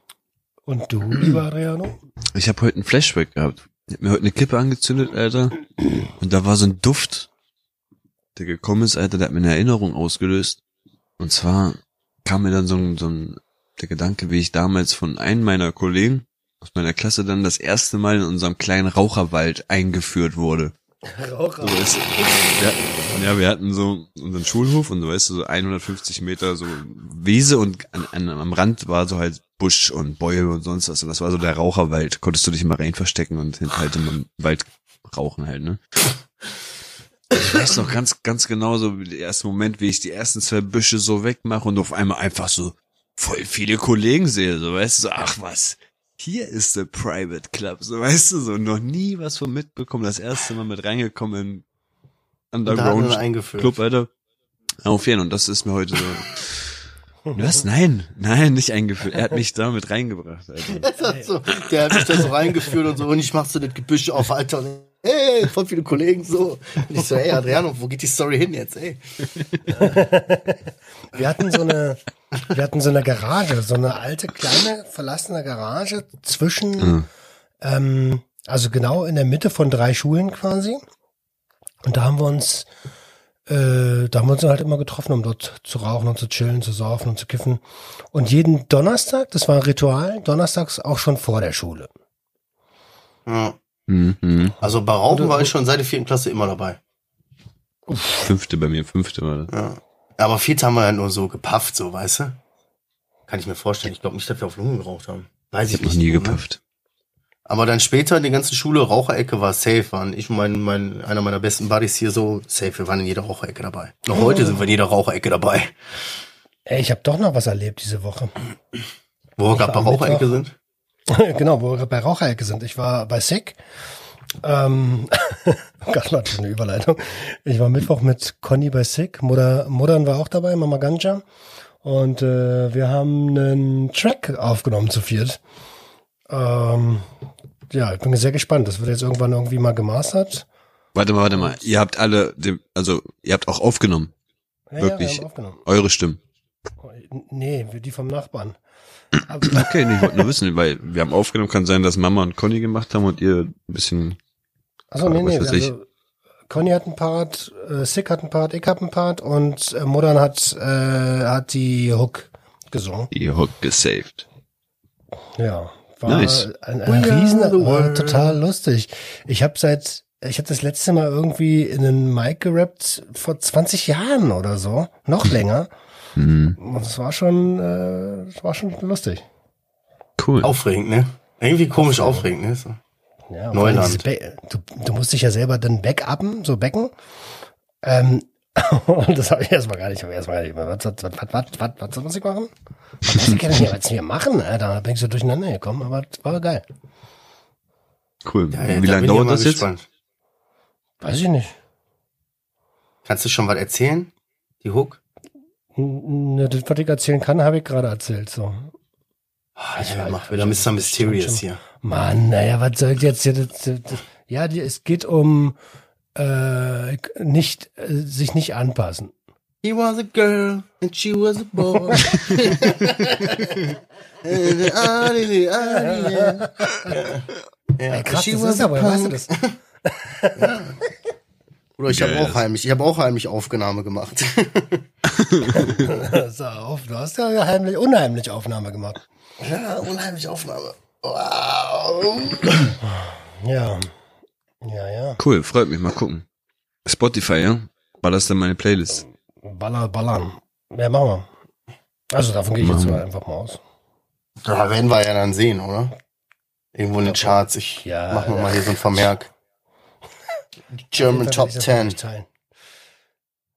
Und du, lieber Adriano? Ich habe heute einen Flashback gehabt. Ich hab mir heute eine Kippe angezündet, Alter. Und da war so ein Duft, der gekommen ist, Alter, der hat mir eine Erinnerung ausgelöst. Und zwar kam mir dann so ein, so ein der Gedanke, wie ich damals von einem meiner Kollegen aus meiner Klasse dann das erste Mal in unserem kleinen Raucherwald eingeführt wurde. Raucher. So, du, wir, hatten- ja, wir hatten so unseren Schulhof und so, weißt du, so 150 Meter so Wiese und an, an, am Rand war so halt Busch und Bäume und sonst was. Und das war so der Raucherwald. Konntest du dich mal rein verstecken und hinter halt im Wald rauchen halt, ne? Ich weiß noch ganz, ganz genau so der erste Moment, wie ich die ersten zwei Büsche so wegmache und auf einmal einfach so voll viele Kollegen sehe, so weißt du, so, ach was, hier ist der Private Club, so weißt du, so noch nie was von mitbekommen, das erste Mal mit reingekommen man Underground eingeführt. Club, Alter. Auf jeden und das ist mir heute so. Was? Nein, nein, nicht eingeführt. Er hat mich da mit reingebracht, Alter. So, der hat mich da so reingeführt und so, und ich mach so das Gebüsch auf, Alter. Hey, voll viele Kollegen so. Und ich so, ey, Adriano, wo geht die Story hin jetzt, ey? Wir hatten so eine, wir hatten so eine Garage, so eine alte, kleine, verlassene Garage zwischen, Mhm. ähm, also genau in der Mitte von drei Schulen quasi. Und da haben wir uns, äh, da haben wir uns halt immer getroffen, um dort zu rauchen und zu chillen, zu saufen und zu kiffen. Und jeden Donnerstag, das war ein Ritual, donnerstags auch schon vor der Schule. Ja. Mhm. Also bei Rauchen war ich schon seit der vierten Klasse immer dabei. Fünfte bei mir, fünfte war das. Ja. Aber vierte haben wir ja nur so gepafft, so, weißt du? Kann ich mir vorstellen. Ich glaube nicht, dass wir auf Lungen geraucht haben. Weiß Ich ich hab nicht. nie ne? gepafft. Aber dann später in der ganzen Schule, Raucherecke war safe, waren ich und mein, mein, einer meiner besten Buddies hier so safe, wir waren in jeder Raucherecke dabei. Noch heute sind wir in jeder Raucherecke dabei. Ey, ich habe doch noch was erlebt diese Woche. Wo wir gerade bei Raucherecke Mittwoch- sind. genau, wo wir bei Raucherecke sind. Ich war bei Sick. Ähm, Gott, war das eine Überleitung. Ich war Mittwoch mit Conny bei Sick. Mutter, Muttern war auch dabei, Mama Ganja. Und äh, wir haben einen Track aufgenommen zu viert. Ähm, ja, ich bin sehr gespannt. Das wird jetzt irgendwann irgendwie mal gemastert. Warte mal, warte mal. Ihr habt alle, also ihr habt auch aufgenommen, Ja, Wirklich? Ja, wir aufgenommen. eure Stimmen. Nee, die vom Nachbarn. Aber, Okay, nee, ich wollte nur wissen, weil wir haben aufgenommen, kann sein, dass Mama und Conny gemacht haben und ihr ein bisschen. Achso, nee, nee. ich. Also, Conny hat einen Part, äh, Sick hat einen Part, ich hab einen Part und äh, Modern hat, äh, hat die Hook gesungen. Die Hook gesaved. Ja. War Nice. ein, ein Riesen, war world. total lustig. Ich habe seit, ich habe das letzte Mal irgendwie in einen Mic gerappt vor 20 Jahren oder so, noch länger. Mhm. Und es war schon, äh, es war schon lustig. Cool. Aufregend, ne? Irgendwie komisch aufregend, ne? So. Ja, Neuland. Du, du musst dich ja selber dann backuppen, so becken. Ähm, und das habe ich erstmal gar nicht, erstmal gar nicht, was, was, was, was, was, was, was muss ich machen? Was muss ich denn hier, machen? Da bin ich so durcheinander gekommen, aber das war geil. Cool. Ja, Wie da lange dauert das jetzt? gespannt. Weiß ich nicht. Kannst du schon was erzählen? Die Hook? Ne, das, was ich erzählen kann, habe ich gerade erzählt, so. Ah, Ich ja, mach wieder Mr. Mysterious hier. Mann, naja, was soll ich jetzt hier, das, das, das, ja, die, es geht um, äh, nicht, äh, sich nicht anpassen. He was a girl and she was a boy. ja, Ey, krass, she das was ist aber, weißt du das? Oder ich habe auch heimlich, ich habe auch heimlich Aufnahme gemacht. So, auf, du hast ja heimlich, unheimlich Aufnahme gemacht. ja, unheimlich Aufnahme. Wow. Ja. Ja, ja. Cool, freut mich, mal gucken. Spotify, ja? Das dann meine Playlist? Baller, ballern. Ja, machen wir. Also davon gehe ich jetzt mal einfach mal aus. Da werden wir ja dann sehen, oder? Irgendwo in den Charts. Ich Ja, mach noch ja. mal hier so ein Vermerk. German Top Auf jeden Fall werde 10. ich das teilen.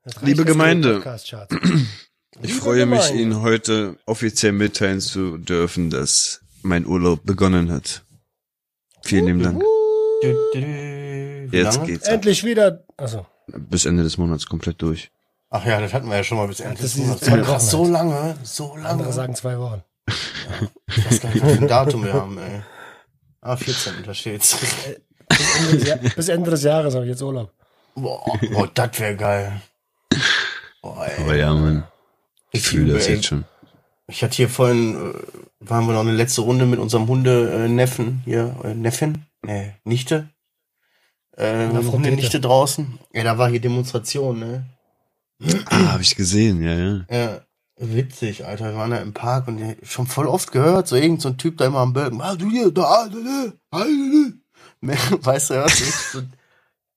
Das reicht Liebe Gemeinde. Ich Liebe freue mich. Ihnen heute offiziell mitteilen zu dürfen, dass mein Urlaub begonnen hat. Vielen lieben Dank. Jetzt geht's ab. Endlich wieder. Also, bis Ende des Monats komplett durch. Ach ja, das hatten wir ja schon mal bis Ende des Monats. so lange, so andere lange. sagen zwei Wochen. Ich weiß gar nicht, was für ein Datum wir haben, ey. Ah, 14. da steht's. Bis Ende des, Jahr, bis Ende des Jahres habe ich jetzt Urlaub. Boah, boah das wäre geil. Boah, ey. Aber ja, Mann. Ich Ich fühle das ey. jetzt schon. Ich hatte hier vorhin, äh, waren wir noch eine letzte Runde mit unserem Hunde-Neffen hier, äh, Neffin? Nee, Nichte. Äh, Na, Frau Hundenichte draußen. Ja, da war hier Demonstration, ne? Ah, habe ich gesehen, ja, ja. Ja, witzig, Alter. Wir waren da im Park und schon voll oft gehört, so irgend so ein Typ da immer am Bölken. Ah, du hier, da, da, da, da, da. Weißt du, hörst du?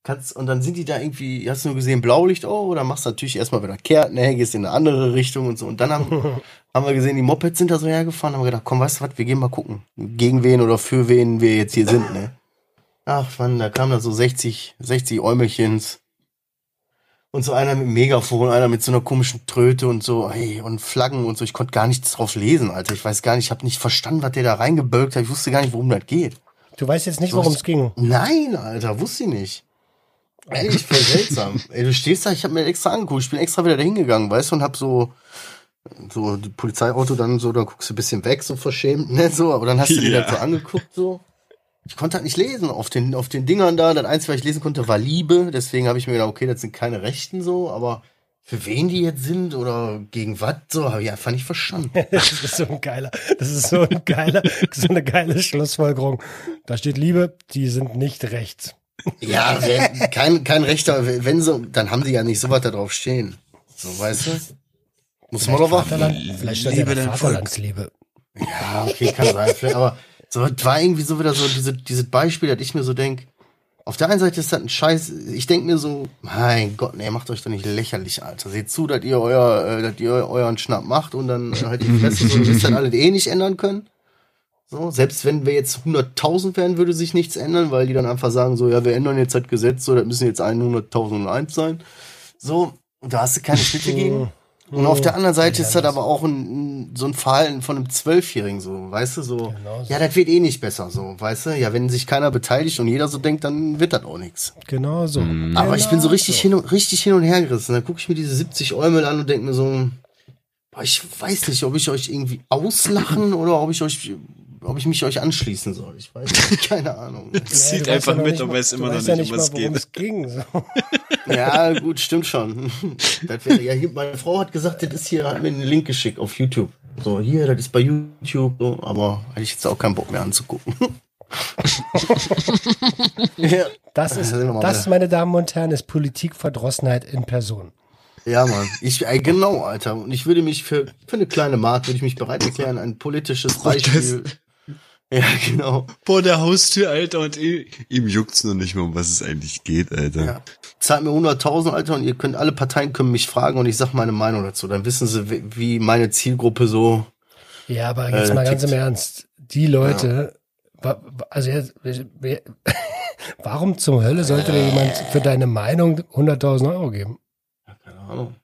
Kannst, und dann sind die da irgendwie, hast du nur gesehen, Blaulicht, oh, dann machst du natürlich erstmal wieder kehrt, ne, gehst in eine andere Richtung und so. Und dann haben, haben wir gesehen, die Mopeds sind da so hergefahren, haben wir gedacht, komm, weißt du was, wir gehen mal gucken, gegen wen oder für wen wir jetzt hier sind, ne. Ach, Mann, da kamen da so 60, 60 Äumelchens. Und so einer mit dem Megafon, einer mit so einer komischen Tröte und so, ey, und Flaggen und so. Ich konnte gar nichts drauf lesen, Alter. Ich weiß gar nicht, ich habe nicht verstanden, was der da reingebölkt hat. Ich wusste gar nicht, worum das geht. Du weißt jetzt nicht, worum es ging. Nein, Alter, wusste ich nicht. Ehrlich, voll seltsam. Ey, du stehst da, ich habe mir extra angeguckt, ich bin extra wieder dahin gegangen, weißt du, und hab so so die Polizeiauto dann so, dann guckst du ein bisschen weg, so verschämt, ne, so, aber dann hast du dir Ja. das so angeguckt, so. Ich konnte halt nicht lesen auf den, auf den Dingern da. Das Einzige, was ich lesen konnte, war Liebe. Deswegen habe ich mir gedacht, okay, das sind keine Rechten so, aber für wen die jetzt sind oder gegen was so, habe ich einfach nicht verstanden. Das ist so ein geiler, das ist so ein geiler, so eine geile Schlussfolgerung. Da steht Liebe, die sind nicht rechts. Ja, wer, kein, kein Rechter, wenn so, dann haben die ja nicht so was da drauf stehen. So, weißt du? Muss man doch. Vaterland, vielleicht ja Liebe Volk. Vaterlandsliebe. Ja, okay, kann sein. Vielleicht, aber so, das war irgendwie so wieder so diese, dieses Beispiel, dass ich mir so denk. Auf der einen Seite ist das ein Scheiß. Ich denk mir so, mein Gott, nee, macht euch doch nicht lächerlich, Alter. Seht zu, dass ihr euer, äh, dass ihr euren Schnapp macht und dann äh, halt die Fresse so, wisst dann alle eh nicht ändern können. So, selbst wenn wir jetzt 100.000 wären, würde sich nichts ändern, weil die dann einfach sagen so, ja, wir ändern jetzt das Gesetz, so, das müssen jetzt 100.001 sein. So, da hast du keine Schnitte gegen. Und auf der anderen Seite ist das aber auch ein, so ein Verhalten von einem Zwölfjährigen, so, weißt du, so. Genau so. Ja, das wird eh nicht besser, so, weißt du. Ja, wenn sich keiner beteiligt und jeder so denkt, dann wird das auch nichts. Genau so. Aber ich bin so Genau richtig hin und richtig hin und her gerissen. Dann gucke ich mir diese 70 Eumel an und denke mir so, boah, ich weiß nicht, ob ich euch irgendwie auslachen oder ob ich euch, ob ich mich euch anschließen soll. Ich weiß nicht, keine Ahnung. Ja, Zieht weißt einfach ja mit nicht weiß du immer noch ja nicht, um was geht. es ging. So. Ja, gut, stimmt schon. Das wäre, ja, hier, meine Frau hat gesagt, das ist hier, hat mir einen Link geschickt auf YouTube. So, hier, das ist bei YouTube, so, aber hatte ich jetzt auch keinen Bock mehr anzugucken. ja, Das ist, das, meine Damen und Herren, ist Politikverdrossenheit in Person. ja, Mann. Ich, ey, genau, Alter. Und ich würde mich für, für eine kleine Mark, würde ich mich bereit erklären, ein politisches Beispiel. Ja, genau. Vor der Haustür, Alter, und ihm juckt's noch nicht mal, um was es eigentlich geht, Alter. Ja. Zahlt mir 100.000, Alter, und ihr könnt, alle Parteien können mich fragen und ich sag meine Meinung dazu. Dann wissen sie, wie- meine Zielgruppe so, Ja, aber jetzt Äh, mal ganz tickt. im Ernst. Die Leute, wa- also jetzt, wer- wer- warum zum Hölle sollte dir jemand für deine Meinung 100.000 Euro geben? keine Ahnung.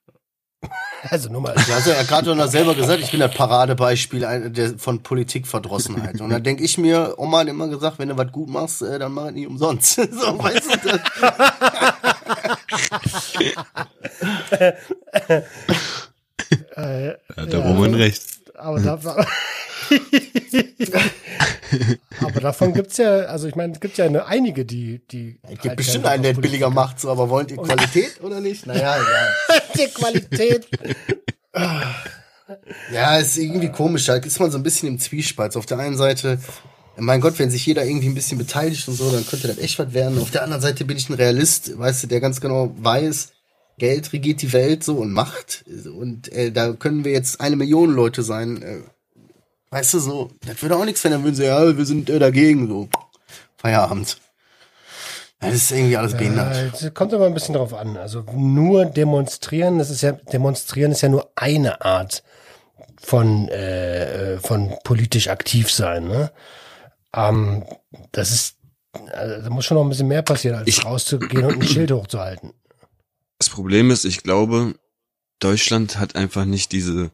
Also nur mal. Ja, also er hat gerade noch selber gesagt, ich bin das Paradebeispiel von Politikverdrossenheit. Und dann denke ich mir, Oma hat immer gesagt, wenn du was gut machst, äh, dann mach es nicht umsonst. so, weißt du, das, Äh, Hat der Roman recht. Aber, da, aber davon gibt's ja, also ich meine, es gibt ja eine, einige, die, die. es gibt bestimmt einen, der billiger macht, so, aber wollt ihr Qualität oder nicht? Naja, egal. Die Qualität. Ja, ist irgendwie komisch. Da ist man so ein bisschen im Zwiespalt. Auf der einen Seite, mein Gott, wenn sich jeder irgendwie ein bisschen beteiligt und so, dann könnte das echt was werden. Auf der anderen Seite bin ich ein Realist, weißt du, der ganz genau weiß, Geld regiert die Welt so und Macht. Und äh, da können wir jetzt eine Million Leute sein. Äh, weißt du, so, das würde auch nichts werden, dann würden sie, ja, wir sind äh, dagegen, so. Feierabend. Das ist irgendwie alles behindert. Äh, kommt immer ein bisschen drauf an. Also nur demonstrieren, das ist ja, demonstrieren ist ja nur eine Art von, äh, von politisch aktiv sein. Ne? Ähm, das ist also, da muss schon noch ein bisschen mehr passieren, als Ich- rauszugehen und ein Schild hochzuhalten. Problem ist, ich glaube, Deutschland hat einfach nicht diese,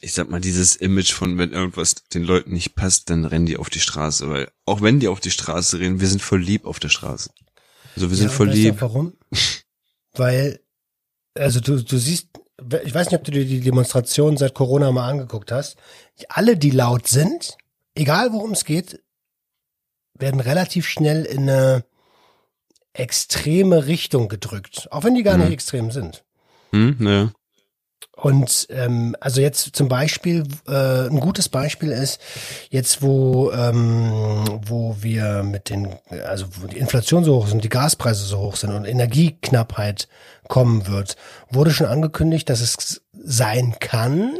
ich sag mal, dieses Image von, wenn irgendwas den Leuten nicht passt, dann rennen die auf die Straße, weil auch wenn die auf die Straße rennen, wir sind voll lieb auf der Straße. Also wir sind Ja, voll weißt du lieb. auch warum? Weil, also du, du siehst, ich weiß nicht, ob du dir die Demonstration seit Corona mal angeguckt hast. Alle, die laut sind, egal worum es geht, werden relativ schnell in eine extreme Richtung gedrückt. Auch wenn die gar Mhm. nicht extrem sind. Hm, naja. Und ähm, also jetzt zum Beispiel, äh, ein gutes Beispiel ist, jetzt wo, ähm, wo wir mit den, also wo die Inflation so hoch ist und die Gaspreise so hoch sind und Energieknappheit kommen wird, wurde schon angekündigt, dass es sein kann,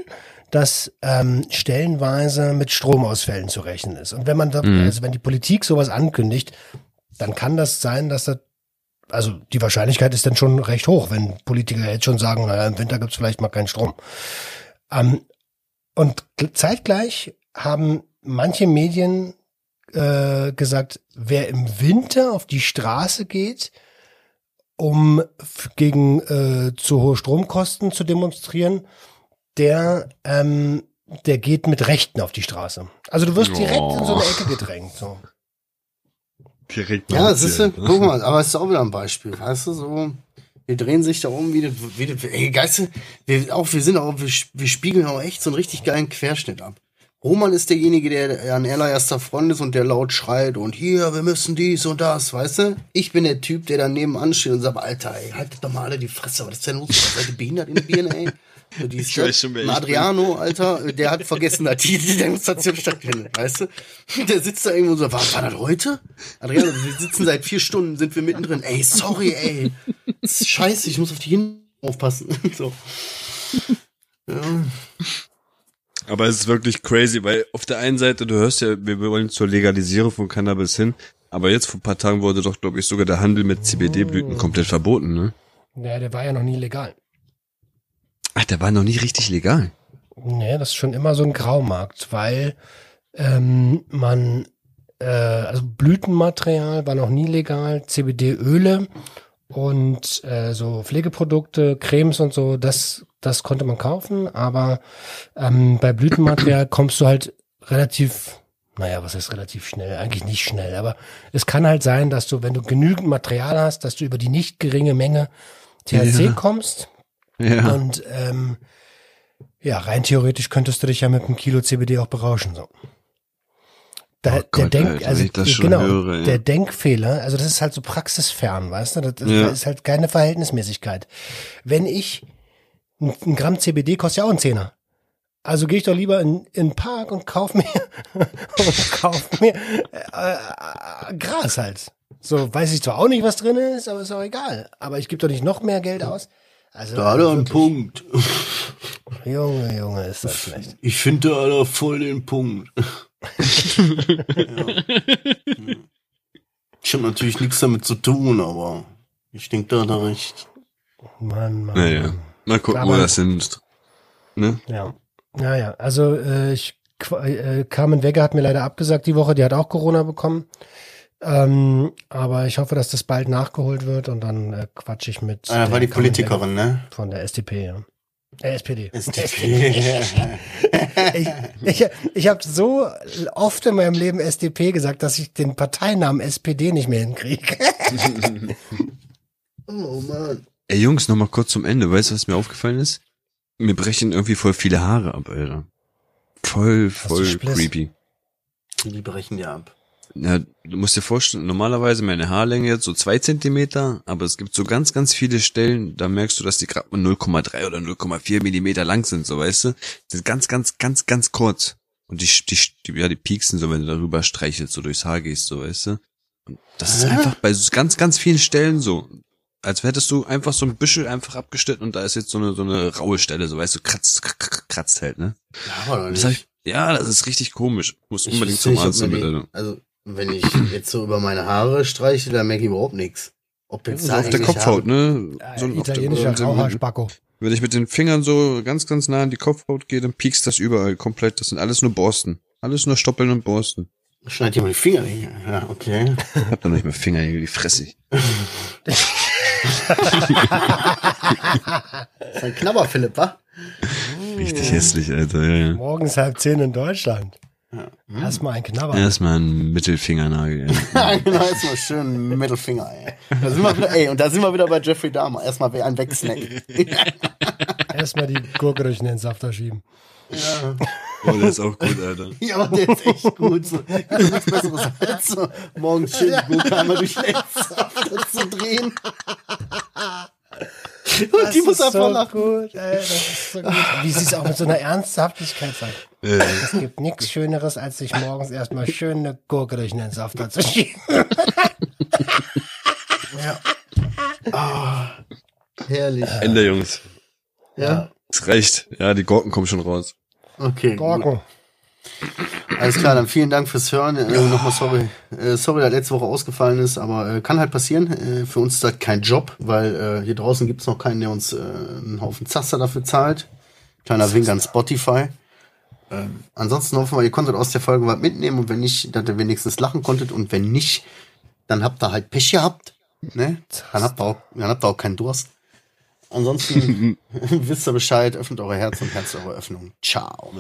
dass ähm, stellenweise mit Stromausfällen zu rechnen ist. Und wenn man da, Mhm. also wenn die Politik sowas ankündigt, dann kann das sein, dass das also die Wahrscheinlichkeit ist dann schon recht hoch, wenn Politiker jetzt schon sagen, naja, im Winter gibt's vielleicht mal keinen Strom. Ähm, und gl- zeitgleich haben manche Medien äh, gesagt, wer im Winter auf die Straße geht, um gegen äh, zu hohe Stromkosten zu demonstrieren, der ähm, der geht mit Rechten auf die Straße. Also du wirst direkt in so eine Ecke gedrängt. So. Direkt Ja, es ist, guck mal, aber es ist auch wieder ein Beispiel, weißt du, so, wir drehen sich da um, wie, das- wie, das- ey, Geister, wir, auch, wir sind auch, wir, wir spiegeln auch echt so einen richtig geilen Querschnitt ab. Roman ist derjenige, der an allererster Front ist und der laut schreit und hier, wir müssen dies und das, weißt du? Ich bin der Typ, der dann nebenan steht und sagt, Alter, ey, haltet doch mal alle die Fresse, was ist denn los? Seid ihr behindert in den Birnen, ey? Die Ich weiß schon, wer Adriano, Alter, der hat vergessen, dass die die Demonstration stattfindet, weißt du? Der sitzt da irgendwo so, war, war das heute? Adriano, wir sitzen seit vier Stunden, sind wir mittendrin. Ey, sorry, ey. Das ist scheiße, ich muss auf die hin aufpassen. So. Ja. Aber es ist wirklich crazy, weil auf der einen Seite, du hörst ja, wir wollen zur Legalisierung von Cannabis hin, aber jetzt vor ein paar Tagen wurde doch, glaube ich, sogar der Handel mit CBD-Blüten komplett verboten, ne? Ja, der war ja noch nie legal. Ach, der war noch nie richtig legal. Nee, das ist schon immer so ein Graumarkt, weil ähm, man, äh, also Blütenmaterial war noch nie legal, CBD-Öle und äh, so Pflegeprodukte, Cremes und so, das, das konnte man kaufen, aber ähm, bei Blütenmaterial kommst du halt relativ, naja, was heißt relativ schnell? Eigentlich nicht schnell, aber es kann halt sein, dass du, wenn du genügend Material hast, dass du über die nicht geringe Menge THC Ja. kommst Ja. und ähm, ja, rein theoretisch könntest du dich ja mit einem Kilo CBD auch berauschen. So. Da, Oh der Gott, Denk, Alter, also genau, höre, ja. der Denkfehler, also das ist halt so praxisfern, weißt du? Das, das Ja. ist halt keine Verhältnismäßigkeit. Wenn ich ein, ein Gramm CBD kostet ja auch ein Zehner. Also gehe ich doch lieber in, in den Park und kauf mir und kauf mir äh, äh, Gras halt. So weiß ich zwar auch nicht, was drin ist, aber ist auch egal. Aber ich gebe doch nicht noch mehr Geld aus. Also Da hat er einen Punkt. Junge, Junge, ist das schlecht. Ich finde, da hat er voll den Punkt. ja. Ich habe natürlich nichts damit zu tun, aber ich denke, da hat er recht. Mann, Mann. Naja. Mal gucken, wo das hin ist. Ne? Ja. Ja, ja. Also äh, ich äh, Carmen Wegge hat mir leider abgesagt die Woche, die hat auch Corona bekommen. Ähm, aber ich hoffe, dass das bald nachgeholt wird und dann äh, quatsch ich mit. Ah, der war die Politikerin, ne? Von der SDP, ja. Äh, SPD. SDP. ich ich, ich habe so oft in meinem Leben SDP gesagt, dass ich den Parteinamen SPD nicht mehr hinkriege. oh Mann. Ey Jungs, noch mal kurz zum Ende. Weißt du, was mir aufgefallen ist? Mir brechen irgendwie voll viele Haare ab, Alter. Voll, voll creepy. Die brechen ja ab. Ja, du musst dir vorstellen, normalerweise meine Haarlänge jetzt so zwei Zentimeter, aber es gibt so ganz, ganz viele Stellen, da merkst du, dass die gerade mal 0,3 oder 0,4 Millimeter lang sind, so weißt du. Die sind ganz, ganz, ganz, ganz kurz. Und die, die, die, ja, die pieksen so, wenn du darüber streichelst, so durchs Haar gehst, so weißt du. Und das ist einfach bei so ganz, ganz vielen Stellen so. Als hättest du einfach so ein Büschel einfach abgeschnitten und da ist jetzt so eine, so eine raue Stelle, so weißt du, kratzt, kratzt halt, ne? Ja, aber Das hab nicht. ich, ja, das ist richtig komisch. Muss unbedingt zum Arzt mir damit, wenn ich jetzt so über meine Haare streiche, dann merke ich überhaupt nichts. Ob jetzt So auf der Kopfhaut, ne? So der- italienischer Rauhaarspacko. Wenn ich mit den Fingern so ganz, ganz nah an die Kopfhaut gehe, dann piekst das überall komplett. Das sind alles nur Borsten. Alles nur Stoppeln und Borsten. Schneid dir mal die Finger. Ja, okay. Ich hab doch nicht mehr Fingernägel, die fresse ich. Das ist ein Knabber, Philipp, wa? Richtig hässlich, Alter. Ja, ja. Morgens halb zehn in Deutschland. Erstmal ein Knabber. Erstmal ein Mittelfingernagel. Ja, genau, erstmal schön Mittelfinger, ey. Da sind wir wieder, ey, und da sind wir wieder bei Jeffrey Dahmer. Erstmal ein wegsnacken. Erstmal die Gurke durch den Safter schieben. Oh, der ist auch gut, Alter. Ja, aber der ist echt gut. So. Nichts Besseres als so morgens schön die Gurke einmal durch den Safter zu drehen. Und Das die muss ist einfach so lachen. gut, ey, das ist so gut. Wie sie es auch mit so einer Ernsthaftigkeit sagt. Äh, Es gibt nichts Schöneres, als sich morgens erstmal schön eine Gurke durch den Safter zu schieben. Herrlich. Ende, Jungs. Ja. Es reicht. Ja, die Gurken kommen schon raus. Okay. Gut. Gurken. Alles klar, dann vielen Dank fürs Hören. Äh, Nochmal sorry, äh, sorry, dass letzte Woche ausgefallen ist, aber äh, kann halt passieren. Äh, für uns ist das kein Job, weil äh, hier draußen gibt's noch keinen, der uns äh, einen Haufen Zaster dafür zahlt. Kleiner Wink an Spotify. Ähm, ansonsten hoffen wir, ihr konntet aus der Folge was mitnehmen und wenn nicht, dass ihr wenigstens lachen konntet und wenn nicht, dann habt ihr halt Pech gehabt. Ne? Dann habt ihr auch, dann habt ihr auch keinen Durst. Ansonsten wisst ihr Bescheid, öffnet eure Herz und Herz eure Öffnung. Ciao.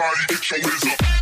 Everybody get your hands.